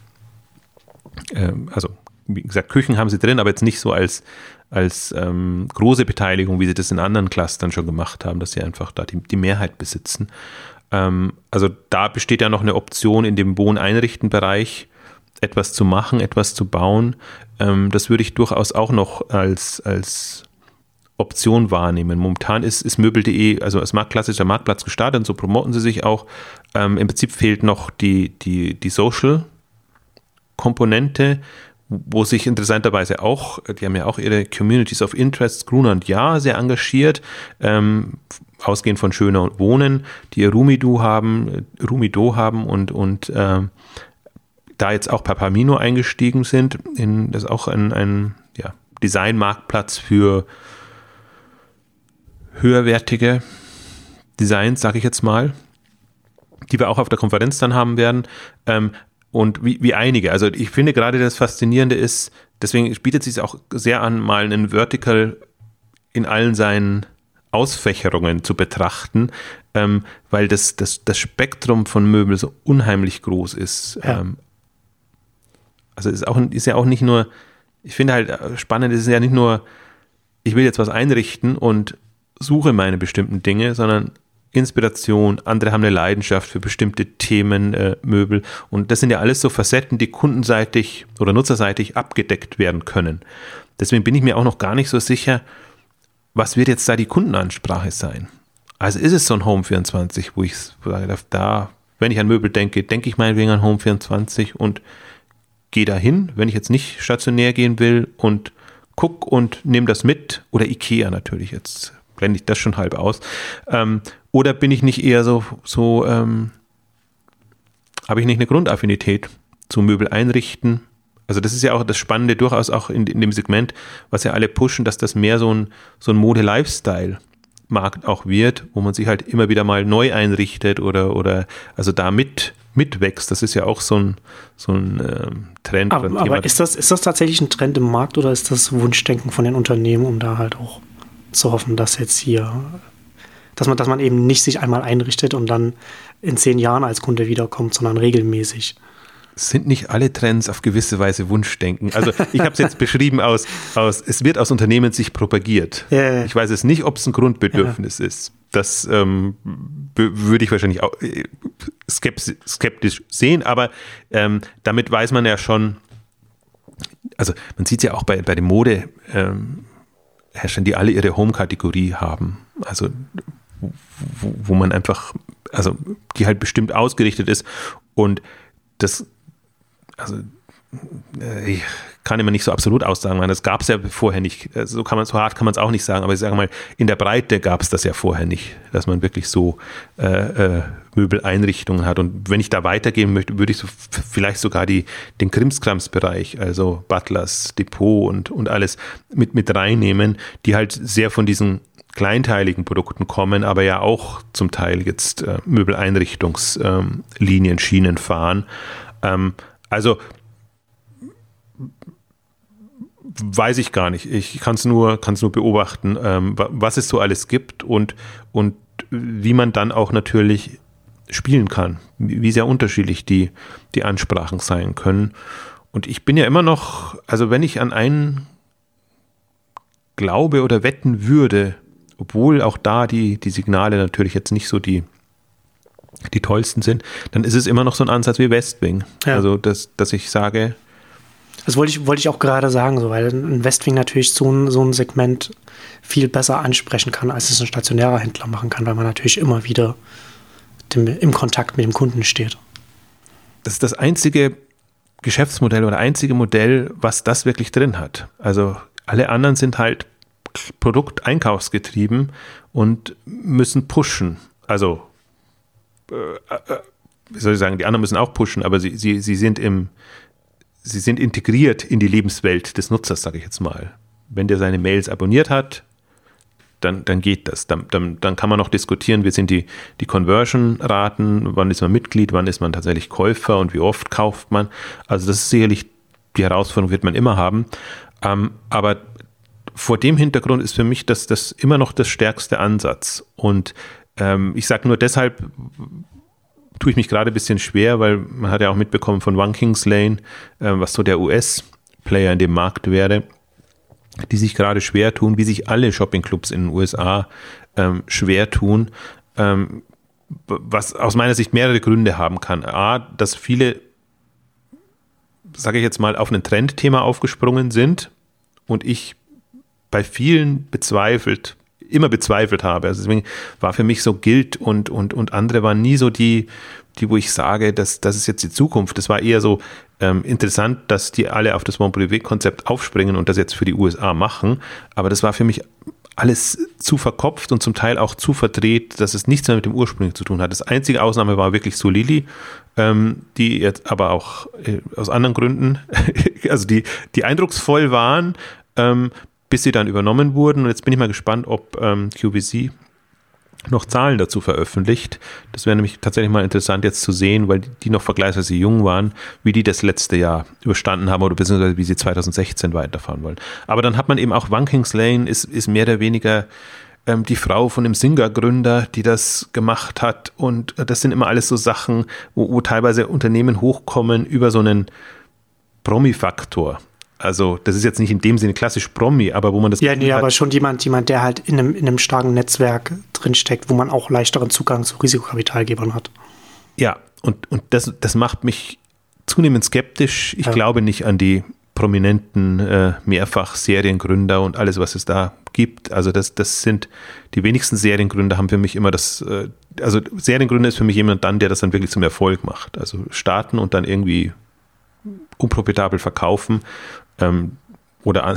[SPEAKER 2] ähm, also wie gesagt, Küchen haben sie drin, aber jetzt nicht so als, als ähm, große Beteiligung, wie sie das in anderen Clustern schon gemacht haben, dass sie einfach da die, die Mehrheit besitzen. Ähm, also da besteht ja noch eine Option in dem Wohneinrichtenbereich, etwas zu machen, etwas zu bauen. Ähm, das würde ich durchaus auch noch als, als Option wahrnehmen. Momentan ist, ist Möbel.de, also als klassischer Marktplatz gestartet und so promoten sie sich auch. Ähm, Im Prinzip fehlt noch die, die, die Social-Komponente, wo sich interessanterweise auch, die haben ja auch ihre Communities of Interest, Gruner und Ja, sehr engagiert, ähm, ausgehend von Schöner Wohnen, die ihr Rumido haben, Rumido haben und, und äh, da jetzt auch Papamino eingestiegen sind, in, das ist auch ein, ein ja, Design-Marktplatz für höherwertige Designs, sage ich jetzt mal, die wir auch auf der Konferenz dann haben werden. Ähm, und wie, wie einige. Also ich finde gerade das Faszinierende ist, deswegen bietet es sich auch sehr an, mal einen Vertical in allen seinen Ausfächerungen zu betrachten, ähm, weil das, das, das Spektrum von Möbeln so unheimlich groß ist. Ja. Ähm, also ist, auch, ist ja auch nicht nur, ich finde halt äh, spannend, ist ja nicht nur, ich will jetzt was einrichten und suche meine bestimmten Dinge, sondern Inspiration, andere haben eine Leidenschaft für bestimmte Themen, äh, Möbel. Und das sind ja alles so Facetten, die kundenseitig oder nutzerseitig abgedeckt werden können. Deswegen bin ich mir auch noch gar nicht so sicher, was wird jetzt da die Kundenansprache sein? Also ist es so ein Home 24, wo ich sage, da, wenn ich an Möbel denke, denke ich meinetwegen an Home 24 und gehe dahin, wenn ich jetzt nicht stationär gehen will und guck und nehme das mit. Oder Ikea natürlich jetzt blende ich das schon halb aus. Ähm, oder bin ich nicht eher so, so ähm, habe ich nicht eine Grundaffinität zu Möbel einrichten? Also das ist ja auch das Spannende durchaus auch in, in dem Segment, was ja alle pushen, dass das mehr so ein, so ein Mode-Lifestyle Markt auch wird, wo man sich halt immer wieder mal neu einrichtet oder, oder also da mit, mitwächst. Das ist ja auch so ein, so ein ähm, Trend.
[SPEAKER 1] Aber, aber ist, das, ist das tatsächlich ein Trend im Markt oder ist das Wunschdenken von den Unternehmen, um da halt auch zu hoffen, dass jetzt hier, dass man, dass man eben nicht sich einmal einrichtet und dann in zehn Jahren als Kunde wiederkommt, sondern regelmäßig.
[SPEAKER 2] sind nicht alle Trends auf gewisse Weise Wunschdenken. Also ich habe es jetzt beschrieben aus, aus, es wird aus Unternehmenssicht propagiert. Ja, ja. Ich weiß es nicht, ob es ein Grundbedürfnis ja. ist. Das ähm, würde ich wahrscheinlich auch äh, skeptisch, skeptisch sehen, aber ähm, damit weiß man ja schon, also man sieht es ja auch bei, bei den Mode. Ähm, Herstellern, die alle ihre Home-Kategorie haben. Also wo, wo man einfach, also die halt bestimmt ausgerichtet ist und das, also ich kann immer nicht so absolut aussagen, weil das gab es ja vorher nicht. So kann man so hart kann man es auch nicht sagen, aber ich sage mal, in der Breite gab es das ja vorher nicht, dass man wirklich so äh, äh, Möbeleinrichtungen hat. Und wenn ich da weitergehen möchte, würde ich so vielleicht sogar die, den Krimskrams-Bereich, also Butlers, Depot und, und alles mit, mit reinnehmen, die halt sehr von diesen kleinteiligen Produkten kommen, aber ja auch zum Teil jetzt äh, Möbeleinrichtungslinien, ähm, Schienen fahren. Ähm, also weiß ich gar nicht. Ich kann es nur, kann's nur beobachten, ähm, was es so alles gibt und, und wie man dann auch natürlich spielen kann, wie sehr unterschiedlich die, die Ansprachen sein können. Und ich bin ja immer noch, also wenn ich an einen glaube oder wetten würde, obwohl auch da die, die Signale natürlich jetzt nicht so die, die tollsten sind, dann ist es immer noch so ein Ansatz wie Westwing. Ja. Also, dass, dass ich sage.
[SPEAKER 1] Das wollte ich, wollte ich auch gerade sagen, so, weil ein Westwing natürlich so ein, so ein Segment viel besser ansprechen kann, als es ein stationärer Händler machen kann, weil man natürlich immer wieder dem, im Kontakt mit dem Kunden steht.
[SPEAKER 2] Das ist das einzige Geschäftsmodell oder einzige Modell, was das wirklich drin hat. Also alle anderen sind halt Produkteinkaufsgetrieben und müssen pushen. Also, äh, äh, wie soll ich sagen, die anderen müssen auch pushen, aber sie, sie, sie sind im, sie sind integriert in die Lebenswelt des Nutzers, sage ich jetzt mal. Wenn der seine Mails abonniert hat, dann, dann geht das. Dann, dann, dann kann man noch diskutieren, wie sind die, die Conversion-Raten, wann ist man Mitglied, wann ist man tatsächlich Käufer und wie oft kauft man. Also das ist sicherlich die Herausforderung, wird man immer haben. Ähm, aber vor dem Hintergrund ist für mich das, das immer noch das stärkste Ansatz. Und ähm, ich sage nur deshalb, tue ich mich gerade ein bisschen schwer, weil man hat ja auch mitbekommen von One Kings Lane, äh, was so der US-Player in dem Markt wäre die sich gerade schwer tun, wie sich alle Shoppingclubs in den USA ähm, schwer tun, ähm, was aus meiner Sicht mehrere Gründe haben kann. A, dass viele, sage ich jetzt mal, auf ein Trendthema aufgesprungen sind und ich bei vielen bezweifelt, immer bezweifelt habe. Also deswegen war für mich so Gilt und, und, und andere waren nie so die, die, wo ich sage, dass das ist jetzt die Zukunft. Das war eher so, ähm, interessant, dass die alle auf das Mon Privé-Konzept aufspringen und das jetzt für die USA machen. Aber das war für mich alles zu verkopft und zum Teil auch zu verdreht, dass es nichts mehr mit dem Ursprung zu tun hat. Das einzige Ausnahme war wirklich Solili, ähm, die jetzt aber auch äh, aus anderen Gründen, also die, die eindrucksvoll waren, ähm, bis sie dann übernommen wurden. Und jetzt bin ich mal gespannt, ob ähm, QVC noch Zahlen dazu veröffentlicht. Das wäre nämlich tatsächlich mal interessant jetzt zu sehen, weil die noch vergleichsweise jung waren, wie die das letzte Jahr überstanden haben oder beziehungsweise wie sie 2016 weiterfahren wollen. Aber dann hat man eben auch Wankings Lane ist, ist mehr oder weniger ähm, die Frau von dem Singer-Gründer, die das gemacht hat und das sind immer alles so Sachen, wo, wo teilweise Unternehmen hochkommen über so einen Promi-Faktor. Also, das ist jetzt nicht in dem Sinne klassisch Promi, aber wo man das.
[SPEAKER 1] Ja, nee, aber schon jemand, jemand, der halt in einem, in einem starken Netzwerk drinsteckt, wo man auch leichteren Zugang zu Risikokapitalgebern hat.
[SPEAKER 2] Ja, und, und das, das macht mich zunehmend skeptisch. Ich ja. glaube nicht an die prominenten äh, Mehrfach-Seriengründer und alles, was es da gibt. Also das, das sind die wenigsten Seriengründer haben für mich immer das, äh, also Seriengründer ist für mich jemand dann, der das dann wirklich zum Erfolg macht. Also starten und dann irgendwie unprofitabel verkaufen ähm, oder, an,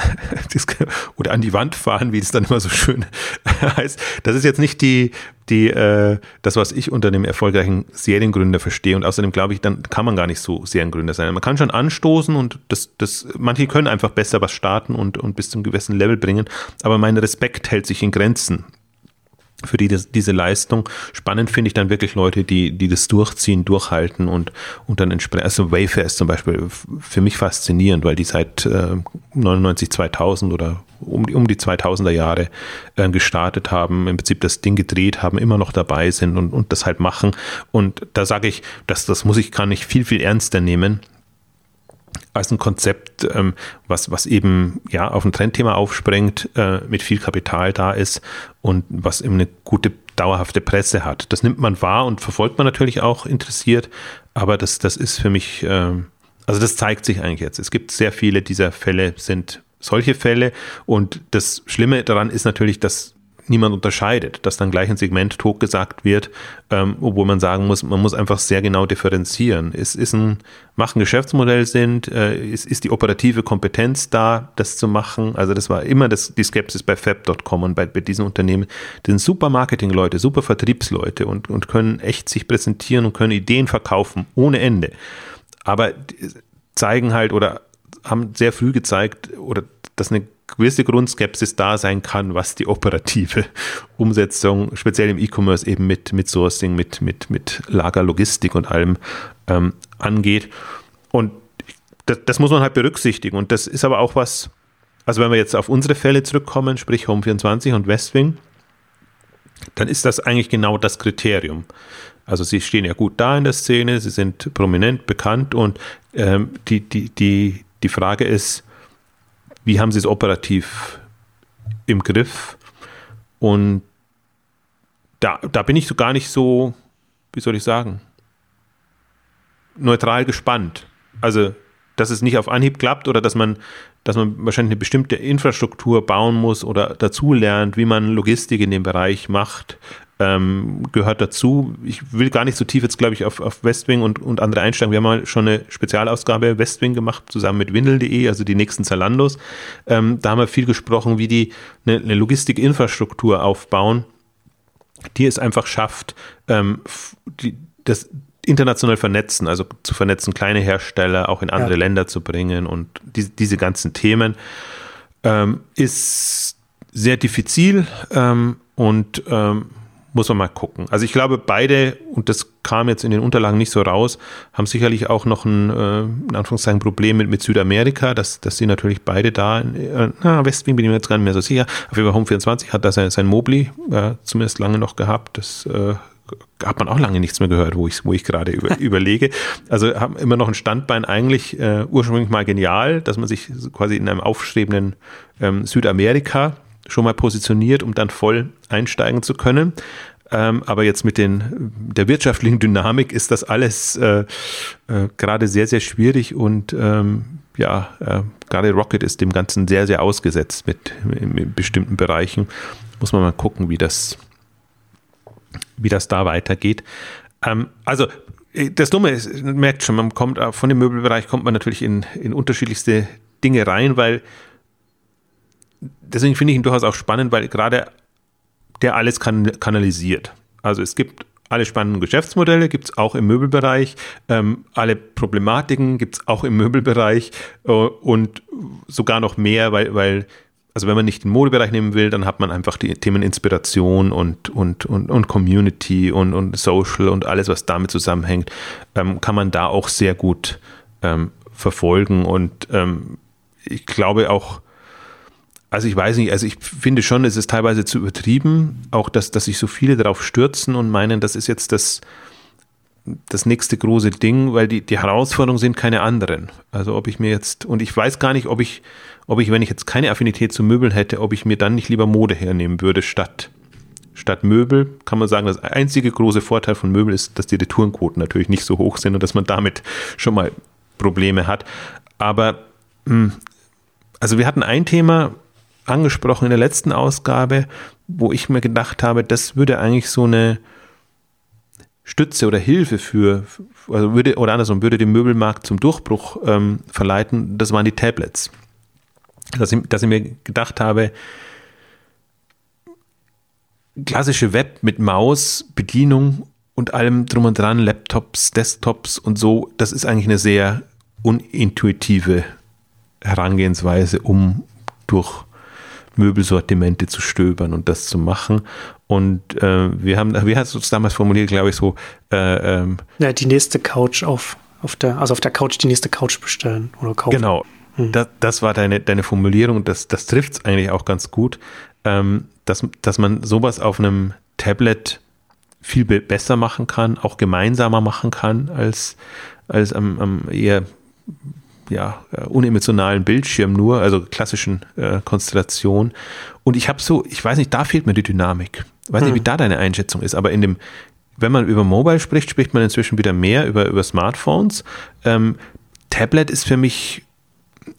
[SPEAKER 2] oder an die Wand fahren, wie es dann immer so schön heißt. Das ist jetzt nicht die, die, äh, das, was ich unter dem erfolgreichen Seriengründer verstehe. Und außerdem glaube ich, dann kann man gar nicht so Seriengründer sein. Man kann schon anstoßen und das, das, manche können einfach besser was starten und, und bis zum gewissen Level bringen. Aber mein Respekt hält sich in Grenzen für die, das, diese Leistung. Spannend finde ich dann wirklich Leute, die, die das durchziehen, durchhalten und, und dann entsprechend, also Wayfair ist zum Beispiel für mich faszinierend, weil die seit äh, 99, 2000 oder um die, um die 2000er Jahre äh, gestartet haben, im Prinzip das Ding gedreht haben, immer noch dabei sind und, und das halt machen. Und da sage ich, dass das muss ich gar nicht viel, viel ernster nehmen als ein Konzept, ähm, was, was eben ja auf ein Trendthema aufspringt, äh, mit viel Kapital da ist und was eben eine gute dauerhafte Presse hat. Das nimmt man wahr und verfolgt man natürlich auch interessiert, aber das, das ist für mich, äh, also das zeigt sich eigentlich jetzt. Es gibt sehr viele dieser Fälle, sind solche Fälle und das Schlimme daran ist natürlich, dass niemand unterscheidet, dass dann gleich ein Segment totgesagt wird, ähm, obwohl man sagen muss, man muss einfach sehr genau differenzieren. Ist, ist ein, macht ein Geschäftsmodell sind, äh, ist, ist die operative Kompetenz da, das zu machen? Also das war immer das, die Skepsis bei Fab.com und bei, bei diesen Unternehmen. Die sind super Marketingleute, super Vertriebsleute und, und können echt sich präsentieren und können Ideen verkaufen ohne Ende. Aber zeigen halt oder haben sehr früh gezeigt oder dass eine gewisse Grundskepsis da sein kann, was die operative Umsetzung, speziell im E-Commerce eben mit, mit Sourcing, mit, mit, mit Lagerlogistik und allem ähm, angeht. Und das, das, muss man halt berücksichtigen. Und das ist aber auch was, also wenn wir jetzt auf unsere Fälle zurückkommen, sprich Home24 und Westwing, dann ist das eigentlich genau das Kriterium. Also sie stehen ja gut da in der Szene, sie sind prominent bekannt und ähm, die, die, die, die Frage ist, wie haben sie es operativ im Griff? Und da, da bin ich so gar nicht so, wie soll ich sagen, neutral gespannt. Also, dass es nicht auf Anhieb klappt oder dass man, dass man wahrscheinlich eine bestimmte Infrastruktur bauen muss oder dazulernt, wie man Logistik in dem Bereich macht, ähm, gehört dazu. Ich will gar nicht so tief jetzt, glaube ich, auf, auf Westwing und, und andere einsteigen. Wir haben mal schon eine Spezialausgabe Westwing gemacht, zusammen mit Windel.de, also die nächsten Zalandos. Ähm, da haben wir viel gesprochen, wie die eine, eine Logistikinfrastruktur aufbauen, die es einfach schafft, ähm, die, das international vernetzen, also zu vernetzen, kleine Hersteller auch in andere ja. Länder zu bringen und die, diese ganzen Themen, ähm, ist sehr diffizil ähm, und ähm, muss man mal gucken. Also ich glaube, beide, und das kam jetzt in den Unterlagen nicht so raus, haben sicherlich auch noch ein, äh, in Anführungszeichen, Problem mit, mit Südamerika, dass, dass sie natürlich beide da, äh, na, Westwing bin ich mir jetzt gar nicht mehr so sicher. Auf jeden Fall Home24 hat da sein, sein Mobli äh, zumindest lange noch gehabt. Das äh, hat man auch lange nichts mehr gehört, wo ich, wo ich gerade über, überlege. Also haben immer noch ein Standbein eigentlich äh, ursprünglich mal genial, dass man sich quasi in einem aufstrebenden ähm, Südamerika schon mal positioniert, um dann voll einsteigen zu können. Ähm, aber jetzt mit den, der wirtschaftlichen Dynamik ist das alles äh, äh, gerade sehr, sehr schwierig und ähm, ja, äh, gerade Rocket ist dem Ganzen sehr, sehr ausgesetzt mit, in bestimmten Bereichen. Muss man mal gucken, wie das, wie das da weitergeht. Ähm, also äh, das Dumme ist, man merkt schon, man kommt äh, von dem Möbelbereich kommt man natürlich in, in unterschiedlichste Dinge rein, weil deswegen finde ich ihn durchaus auch spannend, weil gerade der alles kan kanalisiert. Also es gibt alle spannenden Geschäftsmodelle gibt es auch im Möbelbereich, ähm, alle Problematiken gibt es auch im Möbelbereich. Äh, und sogar noch mehr, weil, weil, also wenn man nicht den Modebereich nehmen will, dann hat man einfach die Themen Inspiration und, und, und, und Community und, und Social und alles, was damit zusammenhängt, ähm, kann man da auch sehr gut ähm, verfolgen. Und ähm, ich glaube auch, also ich weiß nicht, also ich finde schon, es ist teilweise zu übertrieben, auch dass, dass sich so viele darauf stürzen und meinen, das ist jetzt das, das nächste große Ding, weil die, die Herausforderungen sind keine anderen. Also ob ich mir jetzt, und ich weiß gar nicht, ob ich, ob ich, wenn ich jetzt keine Affinität zu Möbeln hätte, ob ich mir dann nicht lieber Mode hernehmen würde statt, statt Möbel. Kann man sagen, das einzige große Vorteil von Möbel ist, dass die Retourenquoten natürlich nicht so hoch sind und dass man damit schon mal Probleme hat. Aber, hm, also wir hatten ein Thema, angesprochen in der letzten Ausgabe, wo ich mir gedacht habe, das würde eigentlich so eine Stütze oder Hilfe für, also würde, oder andersrum, würde den Möbelmarkt zum Durchbruch ähm, verleiten, das waren die Tablets. Dass ich, dass ich mir gedacht habe, klassische Web mit Maus, Bedienung und allem drum und dran, Laptops, Desktops und so, das ist eigentlich eine sehr unintuitive Herangehensweise, um durch Möbelsortimente zu stöbern und das zu machen. Und äh, wir haben, wie hast du es damals formuliert, glaube ich, so
[SPEAKER 1] äh, ähm, Ja, die nächste Couch auf, auf der, also auf der Couch die nächste Couch bestellen oder kaufen.
[SPEAKER 2] Genau. hm. das, das, war deine, deine Formulierung, das, das trifft es eigentlich auch ganz gut, ähm, dass, dass man sowas auf einem Tablet viel besser machen kann, auch gemeinsamer machen kann als, als am, am eher ja, äh, unemotionalen Bildschirm nur, also klassischen äh, Konstellation. Und ich habe so, ich weiß nicht, da fehlt mir die Dynamik. Ich weiß hm. nicht, wie da deine Einschätzung ist, aber in dem, wenn man über Mobile spricht, spricht man inzwischen wieder mehr über, über Smartphones. Ähm, Tablet ist für mich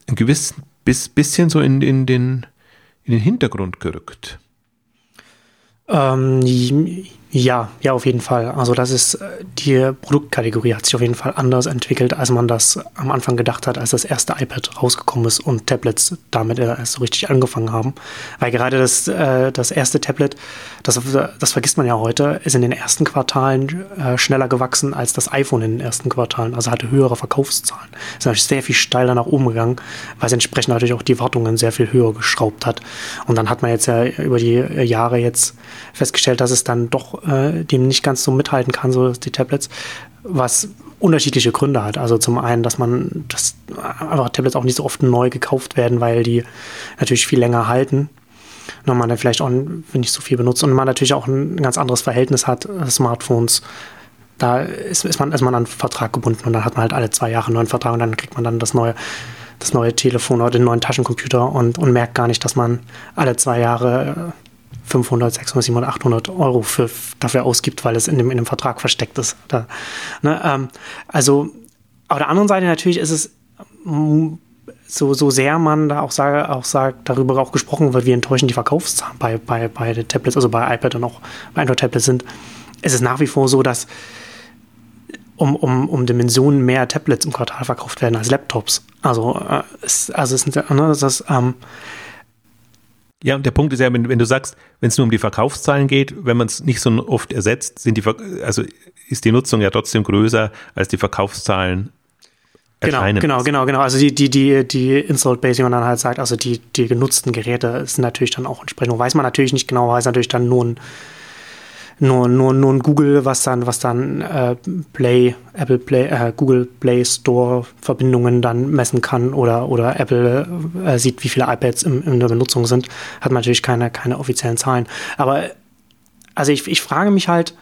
[SPEAKER 2] ein gewiss bis, bisschen so in, in, den, in den Hintergrund gerückt.
[SPEAKER 1] Ähm, ja, ja, auf jeden Fall. Also das ist, äh, die Produktkategorie hat sich auf jeden Fall anders entwickelt, als man das am Anfang gedacht hat, als das erste iPad rausgekommen ist und Tablets damit erst so richtig angefangen haben. Weil gerade das, äh, das erste Tablet, das, das vergisst man ja heute, ist in den ersten Quartalen äh, schneller gewachsen als das iPhone in den ersten Quartalen, also hatte höhere Verkaufszahlen. Ist natürlich sehr viel steiler nach oben gegangen, weil es entsprechend natürlich auch die Wartungen sehr viel höher geschraubt hat. Und dann hat man jetzt ja über die Jahre jetzt festgestellt, dass es dann doch äh, dem nicht ganz so mithalten kann, so die Tablets, was unterschiedliche Gründe hat. Also zum einen, dass man, dass einfach Tablets auch nicht so oft neu gekauft werden, weil die natürlich viel länger halten. Und man dann vielleicht auch nicht so viel benutzt und man natürlich auch ein ganz anderes Verhältnis hat, äh, Smartphones. Da ist, ist, man, ist man an Vertrag gebunden und dann hat man halt alle zwei Jahre einen neuen Vertrag und dann kriegt man dann das neue, das neue Telefon oder den neuen Taschencomputer und, und merkt gar nicht, dass man alle zwei Jahre äh, 500, 600, 700, 800 Euro für, dafür ausgibt, weil es in dem, in dem Vertrag versteckt ist. Da, ne, ähm, also auf der anderen Seite natürlich ist es mm, so, so sehr man da auch, sage, auch sagt, darüber auch gesprochen wird, wie enttäuschend die Verkaufszahlen bei, bei, bei den Tablets, also bei iPad und auch bei Android-Tablets sind, ist es nach wie vor so, dass um, um, um Dimensionen mehr Tablets im Quartal verkauft werden als Laptops. Also, äh, es, also ist, ne, das, ähm,
[SPEAKER 2] ja, und der Punkt ist ja, wenn, wenn du sagst, wenn es nur um die Verkaufszahlen geht, wenn man es nicht so oft ersetzt, sind die, also ist die Nutzung ja trotzdem größer als die Verkaufszahlen.
[SPEAKER 1] Genau, erscheinen. genau, genau, genau. Also die, die, die, die Installed Base, wie man dann halt sagt, also die, die genutzten Geräte sind natürlich dann auch entsprechend, weiß man natürlich nicht genau, weil es natürlich dann nur ein nur, nur, nur ein Google, was dann, was dann äh, Play, Apple Play, äh, Google Play Store Verbindungen dann messen kann oder, oder Apple äh, sieht, wie viele iPads im, in der Benutzung sind, hat man natürlich keine, keine offiziellen Zahlen. Aber also ich, ich frage mich halt,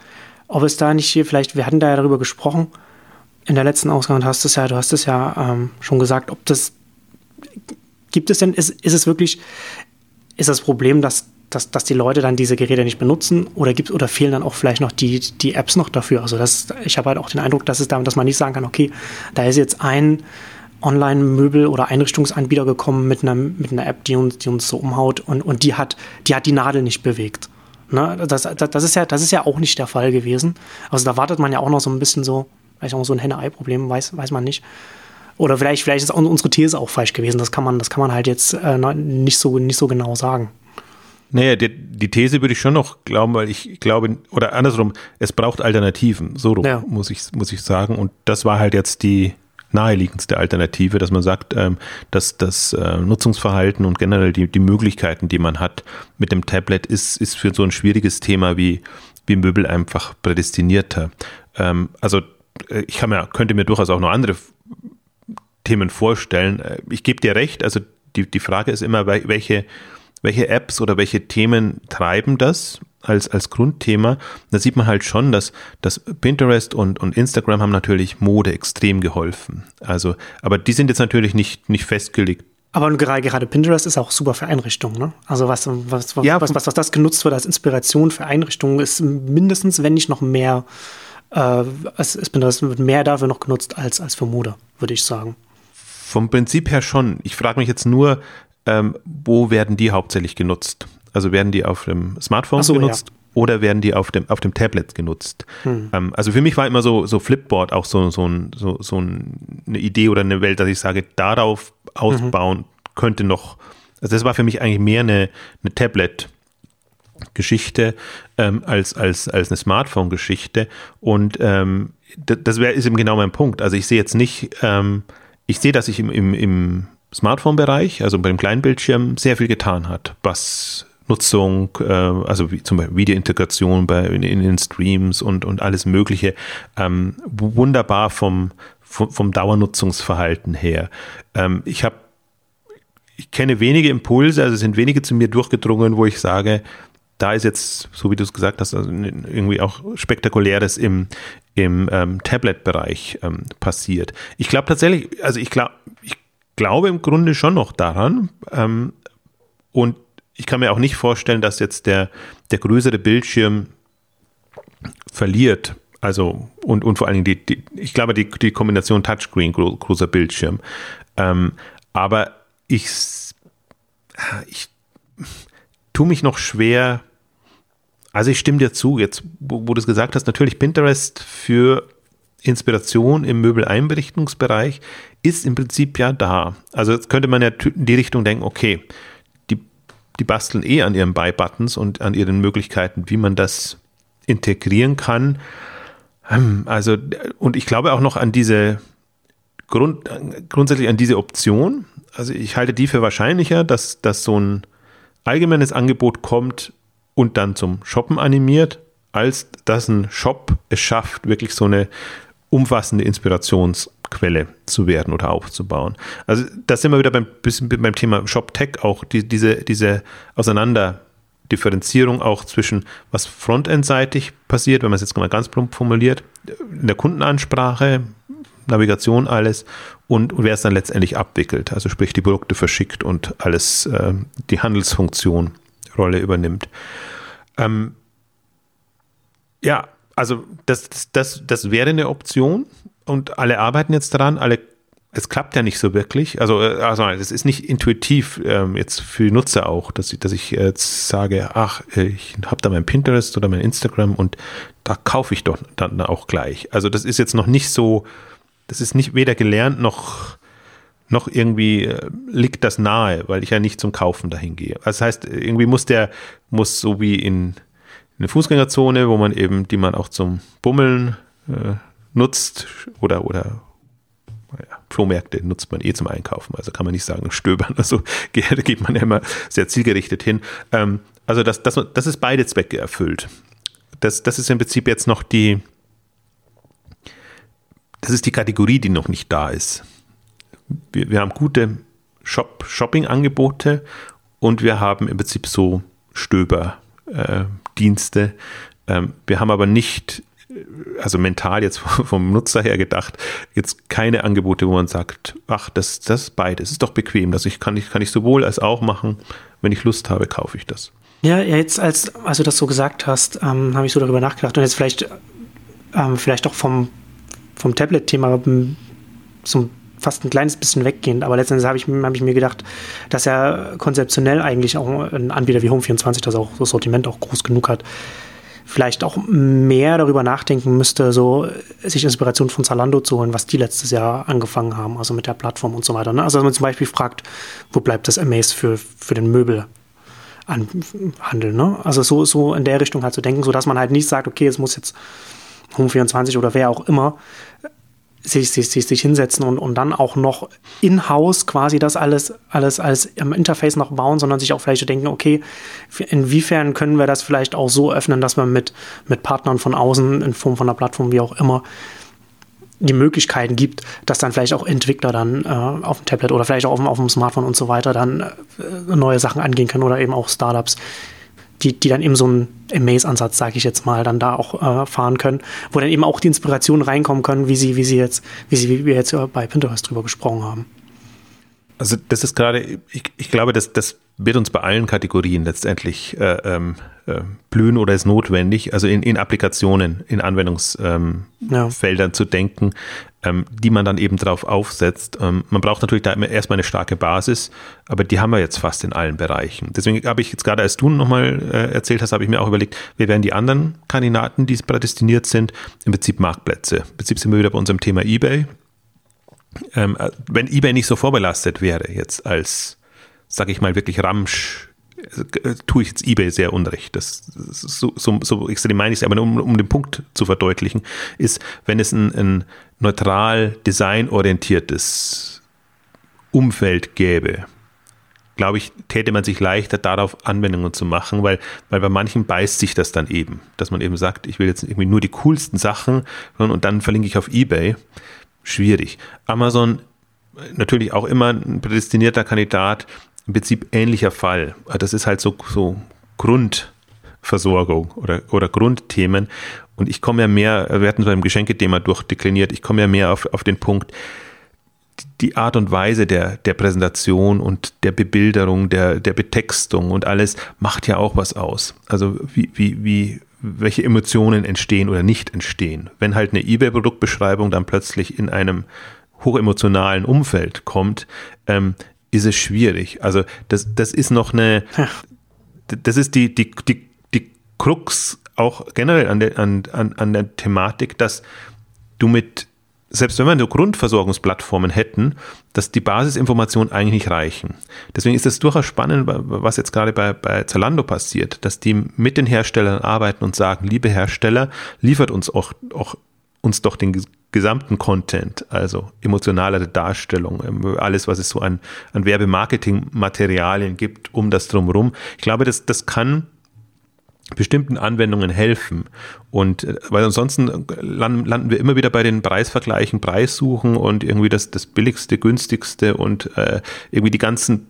[SPEAKER 1] ob es da nicht hier vielleicht, wir hatten da ja darüber gesprochen, in der letzten Ausgabe, und hast es ja, du hast es ja ähm, schon gesagt, ob das gibt es denn, ist, ist es wirklich, ist das Problem, dass dass, dass die Leute dann diese Geräte nicht benutzen oder gibt oder fehlen dann auch vielleicht noch die, die Apps noch dafür. Also das, ich habe halt auch den Eindruck, dass es damit, dass man nicht sagen kann, okay, da ist jetzt ein Online-Möbel- oder Einrichtungsanbieter gekommen mit einer, mit einer App, die uns, die uns so umhaut und, und die hat, die hat die Nadel nicht bewegt. Ne? Das, das, das, ist ja, das ist ja auch nicht der Fall gewesen. Also da wartet man ja auch noch so ein bisschen so, vielleicht auch so ein Henne-Ei-Problem, weiß, weiß man nicht. Oder vielleicht, vielleicht ist unsere These auch falsch gewesen. Das kann man, das kann man halt jetzt äh, nicht, so, nicht so genau sagen.
[SPEAKER 2] Naja, die, die, These würde ich schon noch glauben, weil ich glaube, oder andersrum, es braucht Alternativen, so ja. muss, ich, muss ich sagen. Und das war halt jetzt die naheliegendste Alternative, dass man sagt, ähm, dass das äh, Nutzungsverhalten und generell die, die Möglichkeiten, die man hat mit dem Tablet, ist, ist für so ein schwieriges Thema wie, wie Möbel einfach prädestinierter. Ähm, also äh, ich kann mir, könnte mir durchaus auch noch andere Themen vorstellen. Äh, ich gebe dir recht, also die, die Frage ist immer, welche welche Apps oder welche Themen treiben das als, als Grundthema. Da sieht man halt schon, dass, dass Pinterest und, und Instagram haben natürlich Mode extrem geholfen. Also, aber die sind jetzt natürlich nicht, nicht festgelegt.
[SPEAKER 1] Aber gerade, gerade Pinterest ist auch super für Einrichtungen. Ne? Also was, was, was, ja, was, was, was das genutzt wird als Inspiration für Einrichtungen, ist mindestens, wenn nicht noch mehr, äh, es, es Pinterest wird mehr dafür noch genutzt als, als für Mode, würde ich sagen.
[SPEAKER 2] Vom Prinzip her schon. Ich frage mich jetzt nur, ähm, wo werden die hauptsächlich genutzt? Also werden die auf dem Smartphone so, genutzt ja. oder werden die auf dem, auf dem Tablet genutzt? Hm. Ähm, also für mich war immer so, so Flipboard auch so, so, ein, so, so eine Idee oder eine Welt, dass ich sage, darauf ausbauen mhm. könnte noch, also das war für mich eigentlich mehr eine, eine Tablet- Geschichte ähm, als, als, als eine Smartphone-Geschichte. Und ähm, das wär, ist eben genau mein Punkt. Also ich sehe jetzt nicht, ähm, ich sehe, dass ich im, im, im Smartphone-Bereich, also bei dem kleinen Bildschirm, sehr viel getan hat, was Nutzung, äh, also wie zum Beispiel Videointegration bei, in, in den Streams und, und alles Mögliche, ähm, wunderbar vom, vom, vom Dauernutzungsverhalten her. Ähm, ich habe ich kenne wenige Impulse, also sind wenige zu mir durchgedrungen, wo ich sage, da ist jetzt, so wie du es gesagt hast, also irgendwie auch Spektakuläres im, im ähm, Tablet-Bereich ähm, passiert. Ich glaube tatsächlich, also ich glaube, ich glaube im Grunde schon noch daran. Ähm, und ich kann mir auch nicht vorstellen, dass jetzt der, der größere Bildschirm verliert. Also, und, und vor allen Dingen die, die ich glaube, die, die Kombination Touchscreen, großer Bildschirm. Ähm, aber ich, ich tue mich noch schwer. Also ich stimme dir zu, jetzt, wo, wo du es gesagt hast, natürlich Pinterest für Inspiration im Möbeleinrichtungsbereich ist im Prinzip ja da. Also jetzt könnte man ja in die Richtung denken, okay, die, die basteln eh an ihren Buy-Buttons und an ihren Möglichkeiten, wie man das integrieren kann. Ähm, also, und ich glaube auch noch an diese Grund, grundsätzlich an diese Option. Also ich halte die für wahrscheinlicher, dass, dass so ein allgemeines Angebot kommt und dann zum Shoppen animiert, als dass ein Shop es schafft, wirklich so eine umfassende Inspirationsquelle zu werden oder aufzubauen. Also das sind wir wieder beim, bisschen beim Thema Shop Tech auch, die, diese, diese Auseinanderdifferenzierung auch zwischen was frontendseitig passiert, wenn man es jetzt mal ganz plump formuliert, in der Kundenansprache, Navigation alles und, und wer es dann letztendlich abwickelt, also sprich die Produkte verschickt und alles äh, die Handelsfunktion Rolle übernimmt. Ähm, ja, also das, das, das wäre eine Option und alle arbeiten jetzt daran, alle es klappt ja nicht so wirklich. Also, äh, also es ist nicht intuitiv ähm, jetzt für die Nutzer auch, dass ich, dass ich jetzt sage, ach, ich habe da mein Pinterest oder mein Instagram und da kaufe ich doch dann auch gleich. Also das ist jetzt noch nicht so, das ist nicht weder gelernt noch noch irgendwie äh, liegt das nahe, weil ich ja nicht zum Kaufen dahin gehe. Das heißt, irgendwie muss der, muss so wie in, eine Fußgängerzone, wo man eben, die man auch zum Bummeln äh, nutzt oder, oder ja, Flohmärkte nutzt man eh zum Einkaufen, also kann man nicht sagen stöbern, also geht man ja immer sehr zielgerichtet hin. Ähm, also das, das, das ist beide Zwecke erfüllt. Das, das ist im Prinzip jetzt noch die, das ist die Kategorie, die noch nicht da ist. Wir, wir haben gute Shop, Shopping-Angebote und wir haben im Prinzip so Stöber, äh, Dienste. Ähm, wir haben aber nicht, also mental jetzt vom Nutzer her gedacht, jetzt keine Angebote, wo man sagt, ach, das, das ist beides, ist doch bequem, das ich kann, ich, kann ich sowohl als auch machen. Wenn ich Lust habe, kaufe ich das.
[SPEAKER 1] Ja, jetzt als, als du das so gesagt hast, ähm, habe ich so darüber nachgedacht und jetzt vielleicht, ähm, vielleicht auch vom, vom Tablet-Thema zum fast ein kleines bisschen weggehend, aber letztendlich habe ich, hab ich mir gedacht, dass er konzeptionell eigentlich auch ein Anbieter wie Home24, das auch das Sortiment auch groß genug hat, vielleicht auch mehr darüber nachdenken müsste, so sich Inspiration von Zalando zu holen, was die letztes Jahr angefangen haben, also mit der Plattform und so weiter. Ne? Also wenn man zum Beispiel fragt, wo bleibt das Amaze für, für den Möbel? Handel, ne? Also so, so in der Richtung halt zu denken, so dass man halt nicht sagt, okay, es muss jetzt Home24 oder wer auch immer sich, sich, sich, sich hinsetzen und, und dann auch noch in-house quasi das alles, alles als im Interface noch bauen, sondern sich auch vielleicht denken, okay, inwiefern können wir das vielleicht auch so öffnen, dass man mit, mit Partnern von außen in Form von einer Plattform, wie auch immer, die Möglichkeiten gibt, dass dann vielleicht auch Entwickler dann äh, auf dem Tablet oder vielleicht auch auf, auf dem Smartphone und so weiter dann äh, neue Sachen angehen können oder eben auch Startups, die, die dann eben so einen Amaze-Ansatz, sage ich jetzt mal, dann da auch äh, fahren können, wo dann eben auch die Inspirationen reinkommen können, wie sie, wie sie jetzt, wie sie, wie wir jetzt bei Pinterest drüber gesprochen haben.
[SPEAKER 2] Also das ist gerade, ich, ich glaube, dass das wird uns bei allen Kategorien letztendlich äh, ähm, äh, blühen oder ist notwendig, also in, in Applikationen, in Anwendungsfeldern ähm, ja. zu denken, ähm, die man dann eben drauf aufsetzt. Ähm, man braucht natürlich da erstmal eine starke Basis, aber die haben wir jetzt fast in allen Bereichen. Deswegen habe ich jetzt gerade, als du nochmal äh, erzählt hast, habe ich mir auch überlegt, wer wären die anderen Kandidaten, die prädestiniert sind? Im Prinzip Marktplätze. Im Prinzip sind wir wieder bei unserem Thema eBay. Ähm, äh, wenn eBay nicht so vorbelastet wäre jetzt als sage ich mal, wirklich Ramsch, tue ich jetzt eBay sehr unrecht. Das, so, so, so extrem meine ich es, aber um, um den Punkt zu verdeutlichen, ist, wenn es ein, ein neutral designorientiertes Umfeld gäbe, glaube ich, täte man sich leichter darauf Anwendungen zu machen, weil, weil bei manchen beißt sich das dann eben, dass man eben sagt, ich will jetzt irgendwie nur die coolsten Sachen und dann verlinke ich auf eBay. Schwierig. Amazon natürlich auch immer ein prädestinierter Kandidat, im Prinzip ähnlicher Fall. Das ist halt so, so Grundversorgung oder, oder Grundthemen. Und ich komme ja mehr, wir hatten so ein Geschenkethema durchdekliniert, ich komme ja mehr auf, auf den Punkt, die Art und Weise der, der Präsentation und der Bebilderung, der, der Betextung und alles macht ja auch was aus. Also wie, wie, wie, welche Emotionen entstehen oder nicht entstehen. Wenn halt eine eBay-Produktbeschreibung dann plötzlich in einem hochemotionalen Umfeld kommt, ähm, ist es schwierig. Also das, das ist noch eine, das ist die, die, die, die Krux auch generell an der, an, an, an der Thematik, dass du mit selbst wenn wir so Grundversorgungsplattformen hätten, dass die Basisinformationen eigentlich nicht reichen. Deswegen ist es durchaus spannend, was jetzt gerade bei, bei Zalando passiert, dass die mit den Herstellern arbeiten und sagen, liebe Hersteller, liefert uns auch, auch uns doch den gesamten Content, also emotionale Darstellung, ähm, alles, was es so an, an Werbemarketing-Materialien gibt, um das drumherum. Ich glaube, das, das kann bestimmten Anwendungen helfen. Und äh, weil ansonsten landen, wir immer wieder bei den Preisvergleichen, Preissuchen und irgendwie das, das billigste, günstigste und äh, irgendwie die ganzen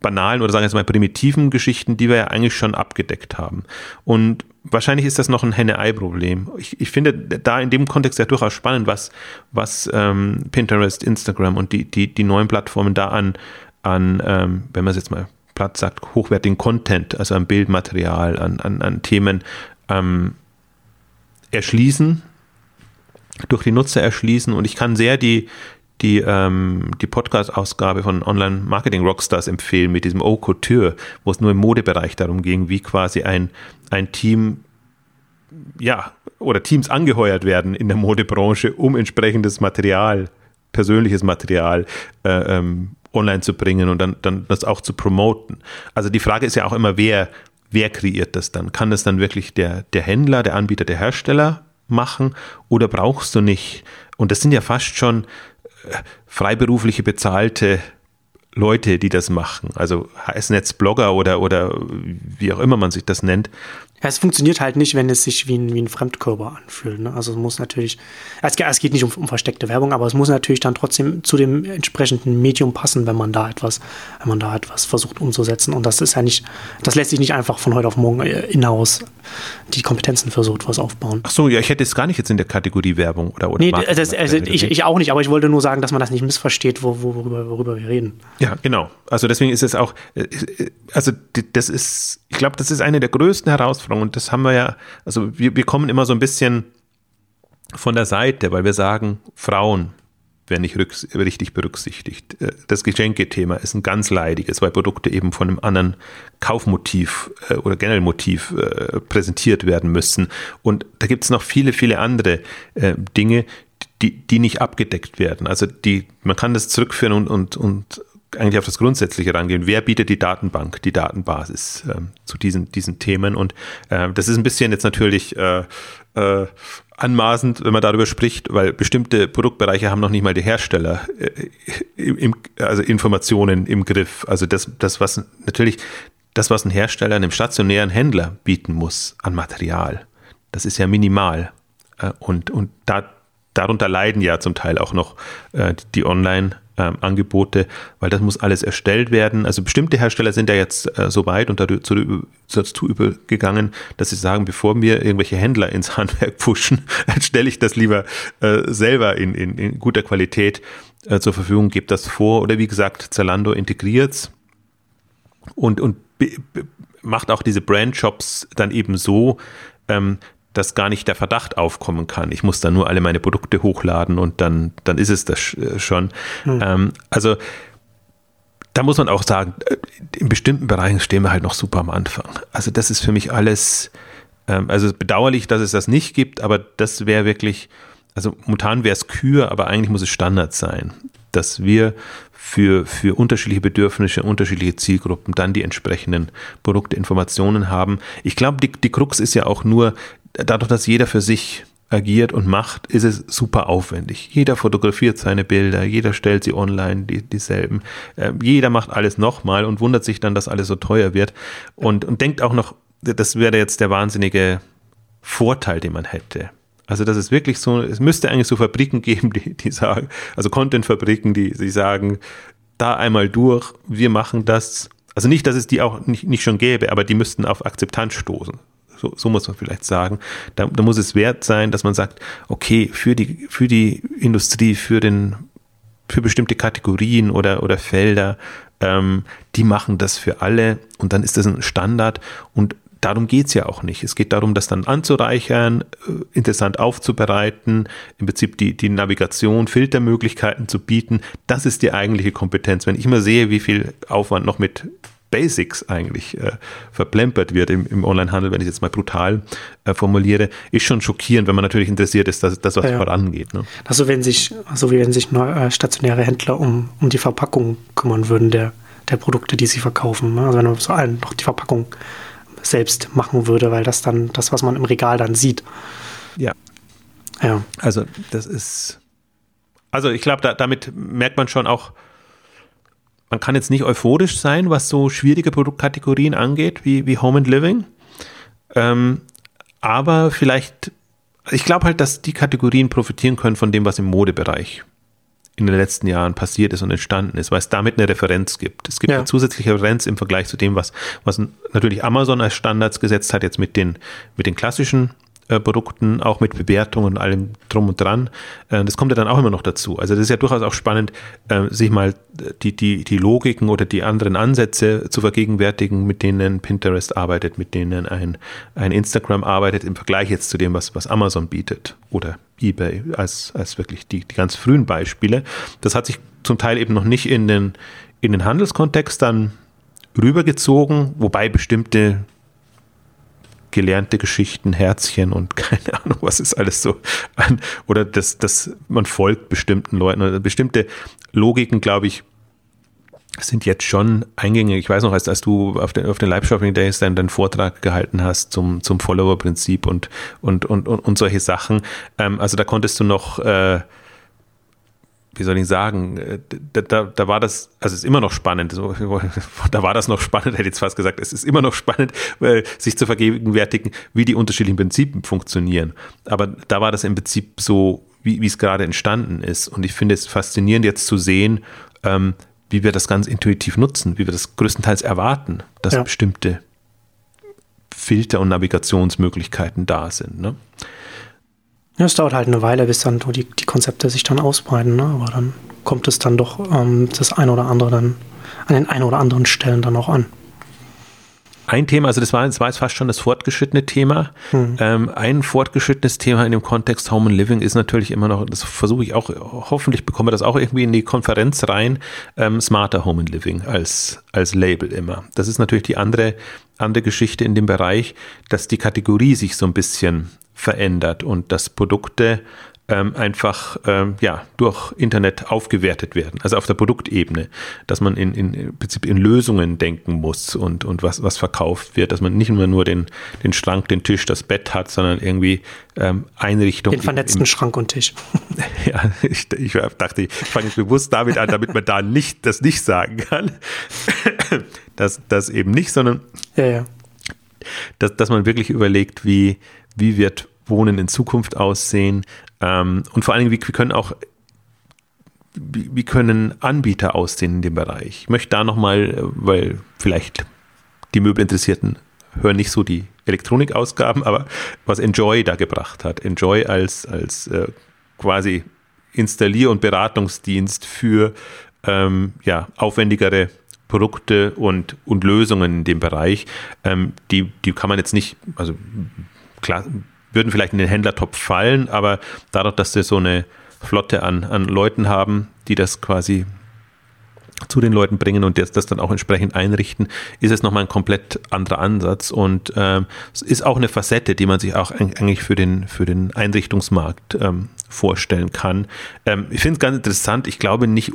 [SPEAKER 2] banalen oder sagen wir jetzt mal primitiven Geschichten, die wir ja eigentlich schon abgedeckt haben. Und wahrscheinlich ist das noch ein Henne-Ei-Problem. Ich, ich finde da in dem Kontext ja durchaus spannend, was, was ähm, Pinterest, Instagram und die, die, die neuen Plattformen da an, an ähm, wenn man es jetzt mal platt sagt, hochwertigen Content, also an Bildmaterial, an, an, an Themen ähm, erschließen, durch die Nutzer erschließen und ich kann sehr die, die, ähm, die Podcast-Ausgabe von Online Marketing Rockstars empfehlen mit diesem Haute Couture, wo es nur im Modebereich darum ging, wie quasi ein, ein Team, ja, oder Teams angeheuert werden in der Modebranche, um entsprechendes Material, persönliches Material äh, ähm, online zu bringen und dann, dann das auch zu promoten. Also die Frage ist ja auch immer, wer, wer kreiert das dann? Kann das dann wirklich der, der Händler, der Anbieter, der Hersteller machen oder brauchst du nicht? Und das sind ja fast schon freiberufliche bezahlte Leute, die das machen. Also heißen jetzt Blogger oder, oder wie auch immer man sich das nennt.
[SPEAKER 1] Ja, es funktioniert halt nicht, wenn es sich wie ein, wie ein Fremdkörper anfühlt. Ne? Also es muss natürlich, es, es geht nicht um, um, versteckte Werbung, aber es muss natürlich dann trotzdem zu dem entsprechenden Medium passen, wenn man da etwas, wenn man da etwas versucht umzusetzen. Und das ist ja nicht, das lässt sich nicht einfach von heute auf morgen äh, in-house die Kompetenzen für so etwas aufbauen.
[SPEAKER 2] Ach so, ja, ich hätte es gar nicht jetzt in der Kategorie Werbung oder oder.
[SPEAKER 1] Nee, das, also ich, ich, auch nicht, aber ich wollte nur sagen, dass man das nicht missversteht, wo, worüber, worüber wir reden.
[SPEAKER 2] Ja, genau. Also deswegen ist es auch, äh, äh, also das ist, ich glaube, das ist eine der größten Herausforderungen Herausforderung. Und das haben wir ja, also wir, wir kommen immer so ein bisschen von der Seite, weil wir sagen, Frauen werden nicht richtig berücksichtigt. Äh, das Geschenkethema ist ein ganz leidiges, weil Produkte eben von einem anderen Kaufmotiv äh, oder generell Motiv äh, präsentiert werden müssen. Und da gibt es noch viele, viele andere Dinge, die, die nicht abgedeckt werden. Also die, man kann das zurückführen und, und, und eigentlich auf das Grundsätzliche rangehen. Wer bietet die Datenbank, die Datenbasis äh, zu diesen, diesen Themen? Und äh, das ist ein bisschen jetzt natürlich äh, äh, anmaßend, wenn man darüber spricht, weil bestimmte Produktbereiche haben noch nicht mal die Hersteller äh, im, also Informationen im Griff. Also das, das, was natürlich, das, was ein Hersteller einem stationären Händler bieten muss an Material, das ist ja minimal. Äh, und, und da, darunter leiden ja zum Teil auch noch die Online- ähm, Angebote, weil das muss alles erstellt werden. Also bestimmte Hersteller sind ja jetzt äh, so weit und dazu, dazu übergegangen, dass sie sagen, bevor mir irgendwelche Händler ins Handwerk pushen, stelle ich das lieber äh, selber in, in, in, guter Qualität äh, zur Verfügung, gebe das vor. Oder wie gesagt, Zalando integriert und, und macht auch diese Brandshops dann eben so, ähm, dass gar nicht der Verdacht aufkommen kann. Ich muss dann nur alle meine Produkte hochladen und dann, dann ist es das äh, schon. Hm. Ähm, also da muss man auch sagen, äh, in bestimmten Bereichen stehen wir halt noch super am Anfang. Also das ist für mich alles, ähm, also bedauerlich, dass es das nicht gibt, aber das wäre wirklich, also momentan wäre es Kür, aber eigentlich muss es Standard sein, dass wir für, für unterschiedliche Bedürfnisse, unterschiedliche Zielgruppen dann die entsprechenden Produktinformationen haben. Ich glaube, die, die Krux ist ja auch nur, dadurch, dass jeder für sich agiert und macht, ist es super aufwendig. Jeder fotografiert seine Bilder, jeder stellt sie online, die, dieselben. Äh, jeder macht alles nochmal und wundert sich dann, dass alles so teuer wird und, und denkt auch noch, das wäre jetzt der wahnsinnige Vorteil, den man hätte. Also das ist wirklich so, es müsste eigentlich so Fabriken geben, die, die sagen, also Content-Fabriken, die, die sagen, da einmal durch, wir machen das. Also nicht, dass es die auch nicht, nicht schon gäbe, aber die müssten auf Akzeptanz stoßen. So, so muss man vielleicht sagen. Da, da muss es wert sein, dass man sagt, okay, für die, für die Industrie, für den, für bestimmte Kategorien oder, oder Felder, ähm, die machen das für alle und dann ist das ein Standard und darum geht es ja auch nicht. Es geht darum, das dann anzureichern, äh, interessant aufzubereiten, im Prinzip die, die Navigation, Filtermöglichkeiten zu bieten. Das ist die eigentliche Kompetenz. Wenn ich mal sehe, wie viel Aufwand noch mit Basics eigentlich äh, verplempert wird im, im Onlinehandel, wenn ich jetzt mal brutal äh, formuliere, ist schon schockierend, wenn man natürlich interessiert ist, dass das was ja, ja. vorangeht. Ne?
[SPEAKER 1] Also wenn sich, also wie wenn sich neu, äh, stationäre Händler um, um die Verpackung kümmern würden der, der Produkte, die sie verkaufen. Ne? Also wenn man so allen noch die Verpackung selbst machen würde, weil das dann das, was man im Regal dann sieht.
[SPEAKER 2] Ja. Ja. Also das ist, also ich glaube, da, damit merkt man schon auch, man kann jetzt nicht euphorisch sein, was so schwierige Produktkategorien angeht, wie, wie Home and Living. Ähm, aber vielleicht, ich glaube halt, dass die Kategorien profitieren können von dem, was im Modebereich in den letzten Jahren passiert ist und entstanden ist, weil es damit eine Referenz gibt. Es gibt ja. eine zusätzliche Referenz im Vergleich zu dem, was, was natürlich Amazon als Standards gesetzt hat, jetzt mit den, mit den klassischen Produkten, auch mit Bewertungen und allem drum und dran. Äh, das kommt ja dann auch immer noch dazu. Also das ist ja durchaus auch spannend, äh, sich mal die, die, die Logiken oder die anderen Ansätze zu vergegenwärtigen, mit denen Pinterest arbeitet, mit denen ein, ein Instagram arbeitet, im Vergleich jetzt zu dem, was, was Amazon bietet oder eBay als, als wirklich die, die ganz frühen Beispiele. Das hat sich zum Teil eben noch nicht in den, in den Handelskontext dann rübergezogen, wobei bestimmte gelernte Geschichten, Herzchen und keine Ahnung, was ist alles so an, oder dass, dass man folgt bestimmten Leuten oder bestimmte Logiken, glaube ich, sind jetzt schon eingängig. Ich weiß noch, als, als du auf den, auf den Live-Shopping Days dann deinen Vortrag gehalten hast zum, zum Follower-Prinzip und, und, und, und, und solche Sachen. Ähm, also da konntest du noch äh, wie soll ich sagen, äh, da, da, da war das, also es ist immer noch spannend, da war das noch spannend, hätte ich jetzt fast gesagt, es ist immer noch spannend, sich zu vergegenwärtigen, wie die unterschiedlichen Prinzipien funktionieren. Aber da war das im Prinzip so, wie, wie es gerade entstanden ist. Und ich finde es faszinierend jetzt zu sehen, ähm, wie wir das ganz intuitiv nutzen, wie wir das größtenteils erwarten, dass ja. bestimmte Filter und Navigationsmöglichkeiten da sind. Ne?
[SPEAKER 1] Ja, es dauert halt eine Weile, bis dann die, die Konzepte sich dann ausbreiten, ne? aber dann kommt es dann doch ähm, das eine oder andere dann an den ein oder anderen Stellen dann auch an.
[SPEAKER 2] Ein Thema, also das war, das war jetzt fast schon das fortgeschrittene Thema. Hm. Ähm, ein fortgeschrittenes Thema in dem Kontext Home and Living ist natürlich immer noch, das versuche ich auch, hoffentlich bekomme das auch irgendwie in die Konferenz rein, ähm, Smarter Home and Living als, als Label immer. Das ist natürlich die andere, andere Geschichte in dem Bereich, dass die Kategorie sich so ein bisschen verändert und dass Produkte ähm, einfach ähm, ja, durch Internet aufgewertet werden, also auf der Produktebene, dass man in, in, im Prinzip in Lösungen denken muss und, und was, was verkauft wird, dass man nicht immer nur den, den Schrank, den Tisch, das Bett hat, sondern irgendwie ähm, Einrichtungen.
[SPEAKER 1] Den vernetzten im, Schrank und Tisch.
[SPEAKER 2] ja, ich, ich dachte, ich fange bewusst damit an, damit man da nicht das nicht sagen kann. das, das eben nicht, sondern
[SPEAKER 1] ja, ja.
[SPEAKER 2] Dass, dass man wirklich überlegt, wie, wie wird Wohnen in Zukunft aussehen ähm, und vor allen Dingen, wie, wie können auch wie, können Anbieter aussehen in dem Bereich? Ich möchte da nochmal, weil vielleicht die Möbelinteressierten hören nicht so die Elektronikausgaben, aber was Enjoy da gebracht hat. Enjoy als, als äh, quasi Installier- und Beratungsdienst für ähm, ja, aufwendigere Produkte und, und Lösungen in dem Bereich. Ähm, die, die kann man jetzt nicht, also klar, würden vielleicht in den Händlertopf fallen, aber dadurch, dass sie so eine Flotte an, an Leuten haben, die das quasi zu den Leuten bringen und das, das dann auch entsprechend einrichten, ist es nochmal ein komplett anderer Ansatz und ähm, es ist auch eine Facette, die man sich auch eigentlich für den, für den Einrichtungsmarkt ähm, vorstellen kann. Ähm, ich finde es ganz interessant, ich glaube nicht,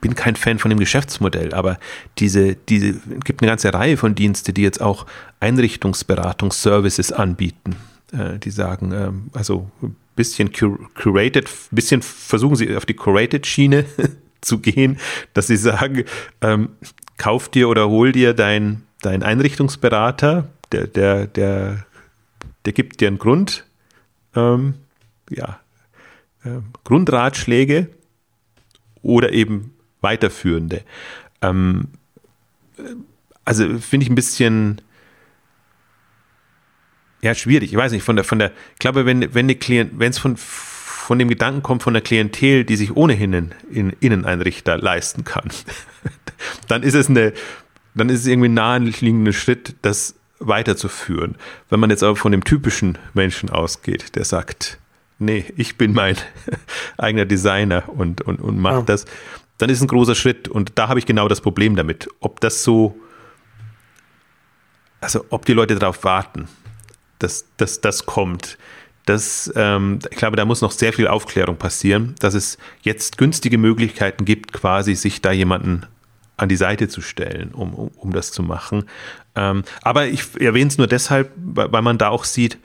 [SPEAKER 2] bin kein Fan von dem Geschäftsmodell, aber diese, diese, gibt eine ganze Reihe von Dienste, die jetzt auch Einrichtungsberatungsservices anbieten. Äh, die sagen, ähm, also ein bisschen cur curated, ein bisschen versuchen sie auf die curated Schiene zu gehen, dass sie sagen, ähm, kauf dir oder hol dir dein, dein Einrichtungsberater, der, der, der, der gibt dir einen Grund, ähm, ja, äh, Grundratschläge oder eben weiterführende. Ähm, also finde ich ein bisschen ja schwierig. Ich weiß nicht, von der, von der, ich glaube, wenn, wenn wenn es von, von dem Gedanken kommt, von der Klientel, die sich ohnehin einen Inneneinrichter leisten kann, dann ist es eine, dann ist es irgendwie ein naheliegender Schritt, das weiterzuführen. Wenn man jetzt aber von dem typischen Menschen ausgeht, der sagt, nee, ich bin mein eigener Designer und, und, und mache ja. das, dann ist es ein großer Schritt. Und da habe ich genau das Problem damit. Ob das so, also ob die Leute darauf warten, dass, dass das kommt. Das, ähm, ich glaube, da muss noch sehr viel Aufklärung passieren, dass es jetzt günstige Möglichkeiten gibt, quasi sich da jemanden an die Seite zu stellen, um, um, um das zu machen. Ähm, aber ich erwähne es nur deshalb, weil man da auch sieht,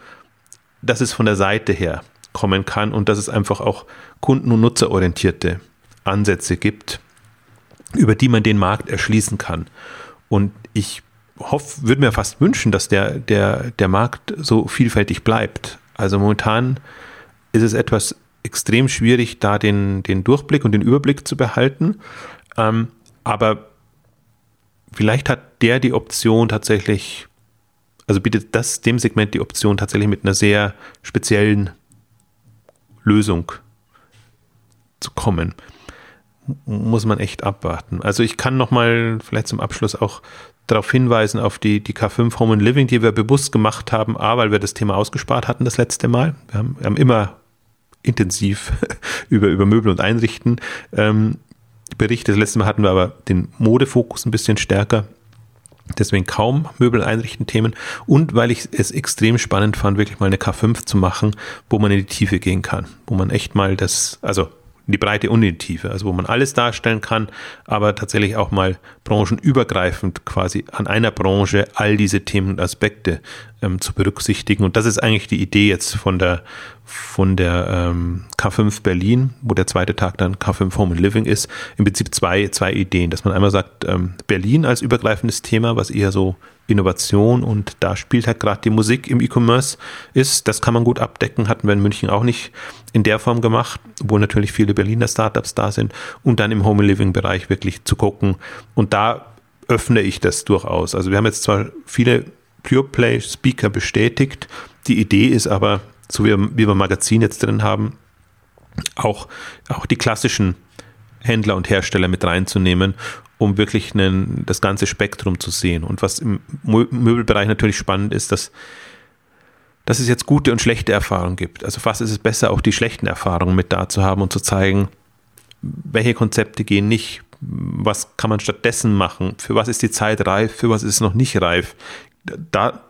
[SPEAKER 2] dass es von der Seite her kommen kann und dass es einfach auch kunden- und nutzerorientierte Ansätze gibt, über die man den Markt erschließen kann. Und ich hoffe, würde mir fast wünschen, dass der, der, der Markt so vielfältig bleibt. Also momentan ist es etwas extrem schwierig, da den, den Durchblick und den Überblick zu behalten. Ähm, aber vielleicht hat der die Option tatsächlich, also bietet das dem Segment die Option tatsächlich mit einer sehr speziellen Lösung zu kommen. Muss man echt abwarten. Also ich kann nochmal vielleicht zum Abschluss auch darauf hinweisen, auf die, die K5 Home and Living, die wir bewusst gemacht haben, A, weil wir das Thema ausgespart hatten das letzte Mal. Wir haben, wir haben immer intensiv über, über Möbel und Einrichten ähm, berichtet. Das letzte Mal hatten wir aber den Modefokus ein bisschen stärker. Deswegen kaum Möbel einrichten Themen und weil ich es extrem spannend fand, wirklich mal eine K5 zu machen, wo man in die Tiefe gehen kann, wo man echt mal das, also die Breite und die Tiefe, also wo man alles darstellen kann, aber tatsächlich auch mal branchenübergreifend quasi an einer Branche all diese Themen und Aspekte ähm, zu berücksichtigen. Und das ist eigentlich die Idee jetzt von der, von der ähm, K5 Berlin, wo der zweite Tag dann K5 Home and Living ist. Im Prinzip zwei, zwei Ideen, dass man einmal sagt, ähm, Berlin als übergreifendes Thema, was eher so Innovation und da spielt halt gerade die Musik im E-Commerce ist. Das kann man gut abdecken, hatten wir in München auch nicht in der Form gemacht, wo natürlich viele Berliner Startups da sind und dann im Home Living Bereich wirklich zu gucken. Und da öffne ich das durchaus. Also wir haben jetzt zwar viele Pure Play Speaker bestätigt. Die Idee ist aber, so wie, wie wir Magazin jetzt drin haben, auch, auch die klassischen Händler und Hersteller mit reinzunehmen um wirklich einen, das ganze Spektrum zu sehen. Und was im Möbelbereich natürlich spannend ist, dass, dass es jetzt gute und schlechte Erfahrungen gibt. Also fast ist es besser, auch die schlechten Erfahrungen mit da zu haben und zu zeigen, welche Konzepte gehen nicht, was kann man stattdessen machen, für was ist die Zeit reif, für was ist es noch nicht reif. Da,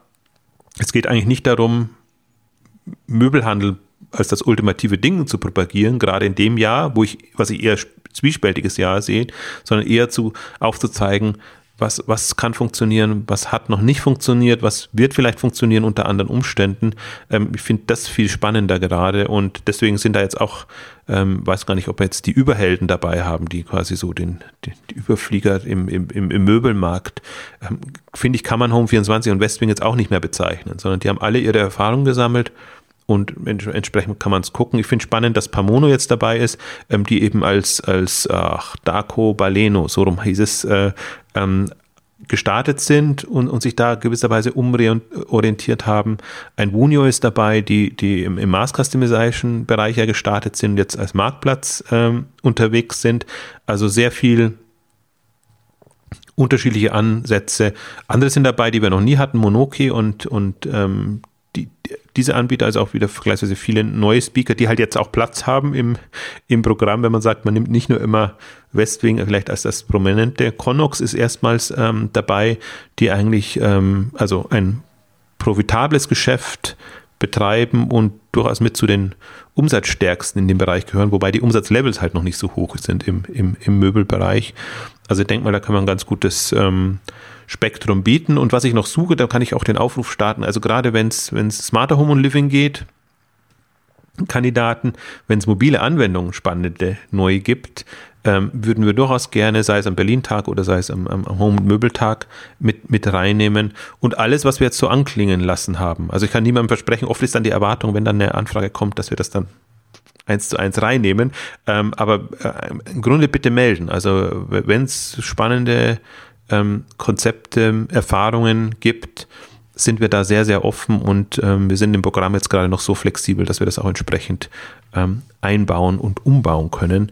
[SPEAKER 2] es geht eigentlich nicht darum, Möbelhandel als das ultimative Ding zu propagieren, gerade in dem Jahr, wo ich, was ich eher zwiespältiges Jahr sehen, sondern eher zu aufzuzeigen, was, was kann funktionieren, was hat noch nicht funktioniert, was wird vielleicht funktionieren unter anderen Umständen. Ähm, ich finde das viel spannender gerade und deswegen sind da jetzt auch, ähm, weiß gar nicht, ob wir jetzt die Überhelden dabei haben, die quasi so den, die, die Überflieger im, im, im, Möbelmarkt. Ähm, finde ich, kann man Home24 und Westwing jetzt auch nicht mehr bezeichnen, sondern die haben alle ihre Erfahrungen gesammelt und entsprechend kann man es gucken. Ich finde spannend, dass Pamono jetzt dabei ist, ähm, die eben als, als ach, Daco Baleno, so rum hieß es, äh, ähm, gestartet sind und, und sich da gewisserweise umorientiert haben. Ein Wunio ist dabei, die, die im, im Mass Customization Bereich ja gestartet sind, jetzt als Marktplatz ähm, unterwegs sind. Also sehr viel unterschiedliche Ansätze. Andere sind dabei, die wir noch nie hatten, Monoki und, und ähm, die, diese Anbieter, also auch wieder vergleichsweise viele neue Speaker, die halt jetzt auch Platz haben im, im Programm, wenn man sagt, man nimmt nicht nur immer Westwing vielleicht als das prominente. Connox ist erstmals ähm, dabei, die eigentlich ähm, also ein profitables Geschäft betreiben und durchaus mit zu den umsatzstärksten in dem Bereich gehören, wobei die Umsatzlevels halt noch nicht so hoch sind im, im, im Möbelbereich. Also ich denke mal, da kann man ein ganz gutes ähm, Spektrum bieten. Und was ich noch suche, da kann ich auch den Aufruf starten. Also gerade wenn es Smarter Home und Living geht, Kandidaten, wenn es mobile Anwendungen spannende neu gibt, ähm, würden wir durchaus gerne, sei es am Berlin-Tag oder sei es am, am Home-Möbeltag, mit, mit reinnehmen. Und alles, was wir jetzt so anklingen lassen haben. Also ich kann niemandem versprechen, oft ist dann die Erwartung, wenn dann eine Anfrage kommt, dass wir das dann eins zu eins reinnehmen. Ähm, aber äh, im Grunde bitte melden. Also wenn es spannende ähm, Konzepte, Erfahrungen gibt, sind wir da sehr, sehr offen und ähm, wir sind im Programm jetzt gerade noch so flexibel, dass wir das auch entsprechend ähm, einbauen und umbauen können.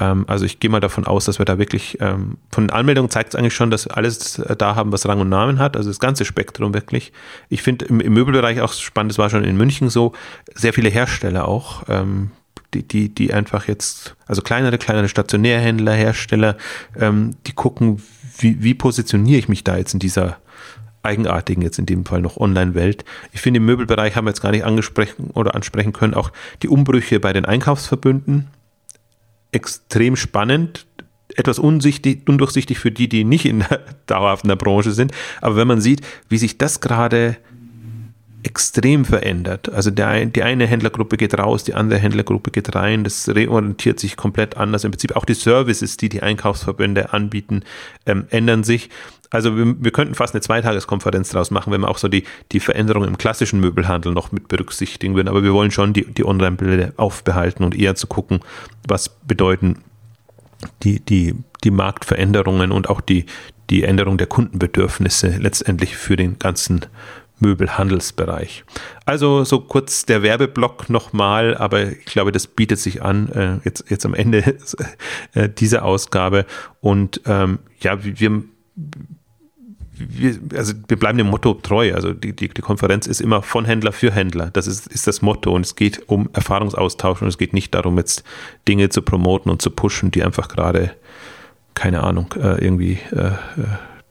[SPEAKER 2] Ähm, also ich gehe mal davon aus, dass wir da wirklich, ähm, von den Anmeldungen zeigt es eigentlich schon, dass alles äh, da haben, was Rang und Namen hat, also das ganze Spektrum wirklich. Ich finde im, im, Möbelbereich auch spannend, das war schon in München so, sehr viele Hersteller auch, ähm, die, die, die einfach jetzt, also kleinere, kleinere Stationärhändler, Hersteller, ähm, die gucken, wie, wie positioniere ich mich da jetzt in dieser eigenartigen, jetzt in dem Fall noch Online-Welt. Ich finde, im Möbelbereich haben wir jetzt gar nicht angesprochen oder ansprechen können, auch die Umbrüche bei den Einkaufsverbünden. Extrem spannend, etwas undurchsichtig für die, die nicht in der, dauerhaft in der Branche sind. Aber wenn man sieht, wie sich das gerade extrem verändert. Also der, die eine Händlergruppe geht raus, die andere Händlergruppe geht rein. Das reorientiert sich komplett anders. Im Prinzip auch die Services, die die Einkaufsverbände anbieten, ähm, ändern sich. Also wir, wir könnten fast eine Zweitageskonferenz daraus machen, wenn wir auch so die, die Veränderungen im klassischen Möbelhandel noch mit berücksichtigen würden. Aber wir wollen schon die, die Online-Bilder aufbehalten und eher zu gucken, was bedeuten die, die, die Marktveränderungen und auch die, die Änderung der Kundenbedürfnisse letztendlich für den ganzen Möbelhandelsbereich. Also so kurz der Werbeblock nochmal, aber ich glaube, das bietet sich an, äh, jetzt, jetzt am Ende äh, dieser Ausgabe. Und ähm, ja, wir, wir, also wir bleiben dem Motto treu. Also die, die, die Konferenz ist immer von Händler für Händler. Das ist, ist das Motto und es geht um Erfahrungsaustausch und es geht nicht darum, jetzt Dinge zu promoten und zu pushen, die einfach gerade, keine Ahnung, äh, irgendwie äh,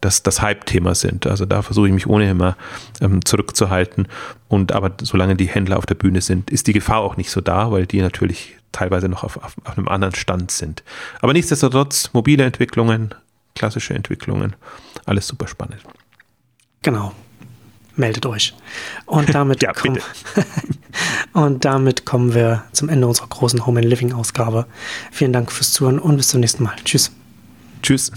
[SPEAKER 2] das, das Hype-Thema sind. Also da versuche ich mich ohnehin immer ähm, zurückzuhalten. Und aber solange die Händler auf der Bühne sind, ist die Gefahr auch nicht so da, weil die natürlich teilweise noch auf, auf, auf einem anderen Stand sind. Aber nichtsdestotrotz, mobile Entwicklungen, klassische Entwicklungen, alles super spannend.
[SPEAKER 1] Genau. Meldet euch. Und damit, ja, komm, und damit kommen wir zum Ende unserer großen Home and Living Ausgabe. Vielen Dank fürs Zuhören und bis zum nächsten Mal. Tschüss.
[SPEAKER 2] Tschüss.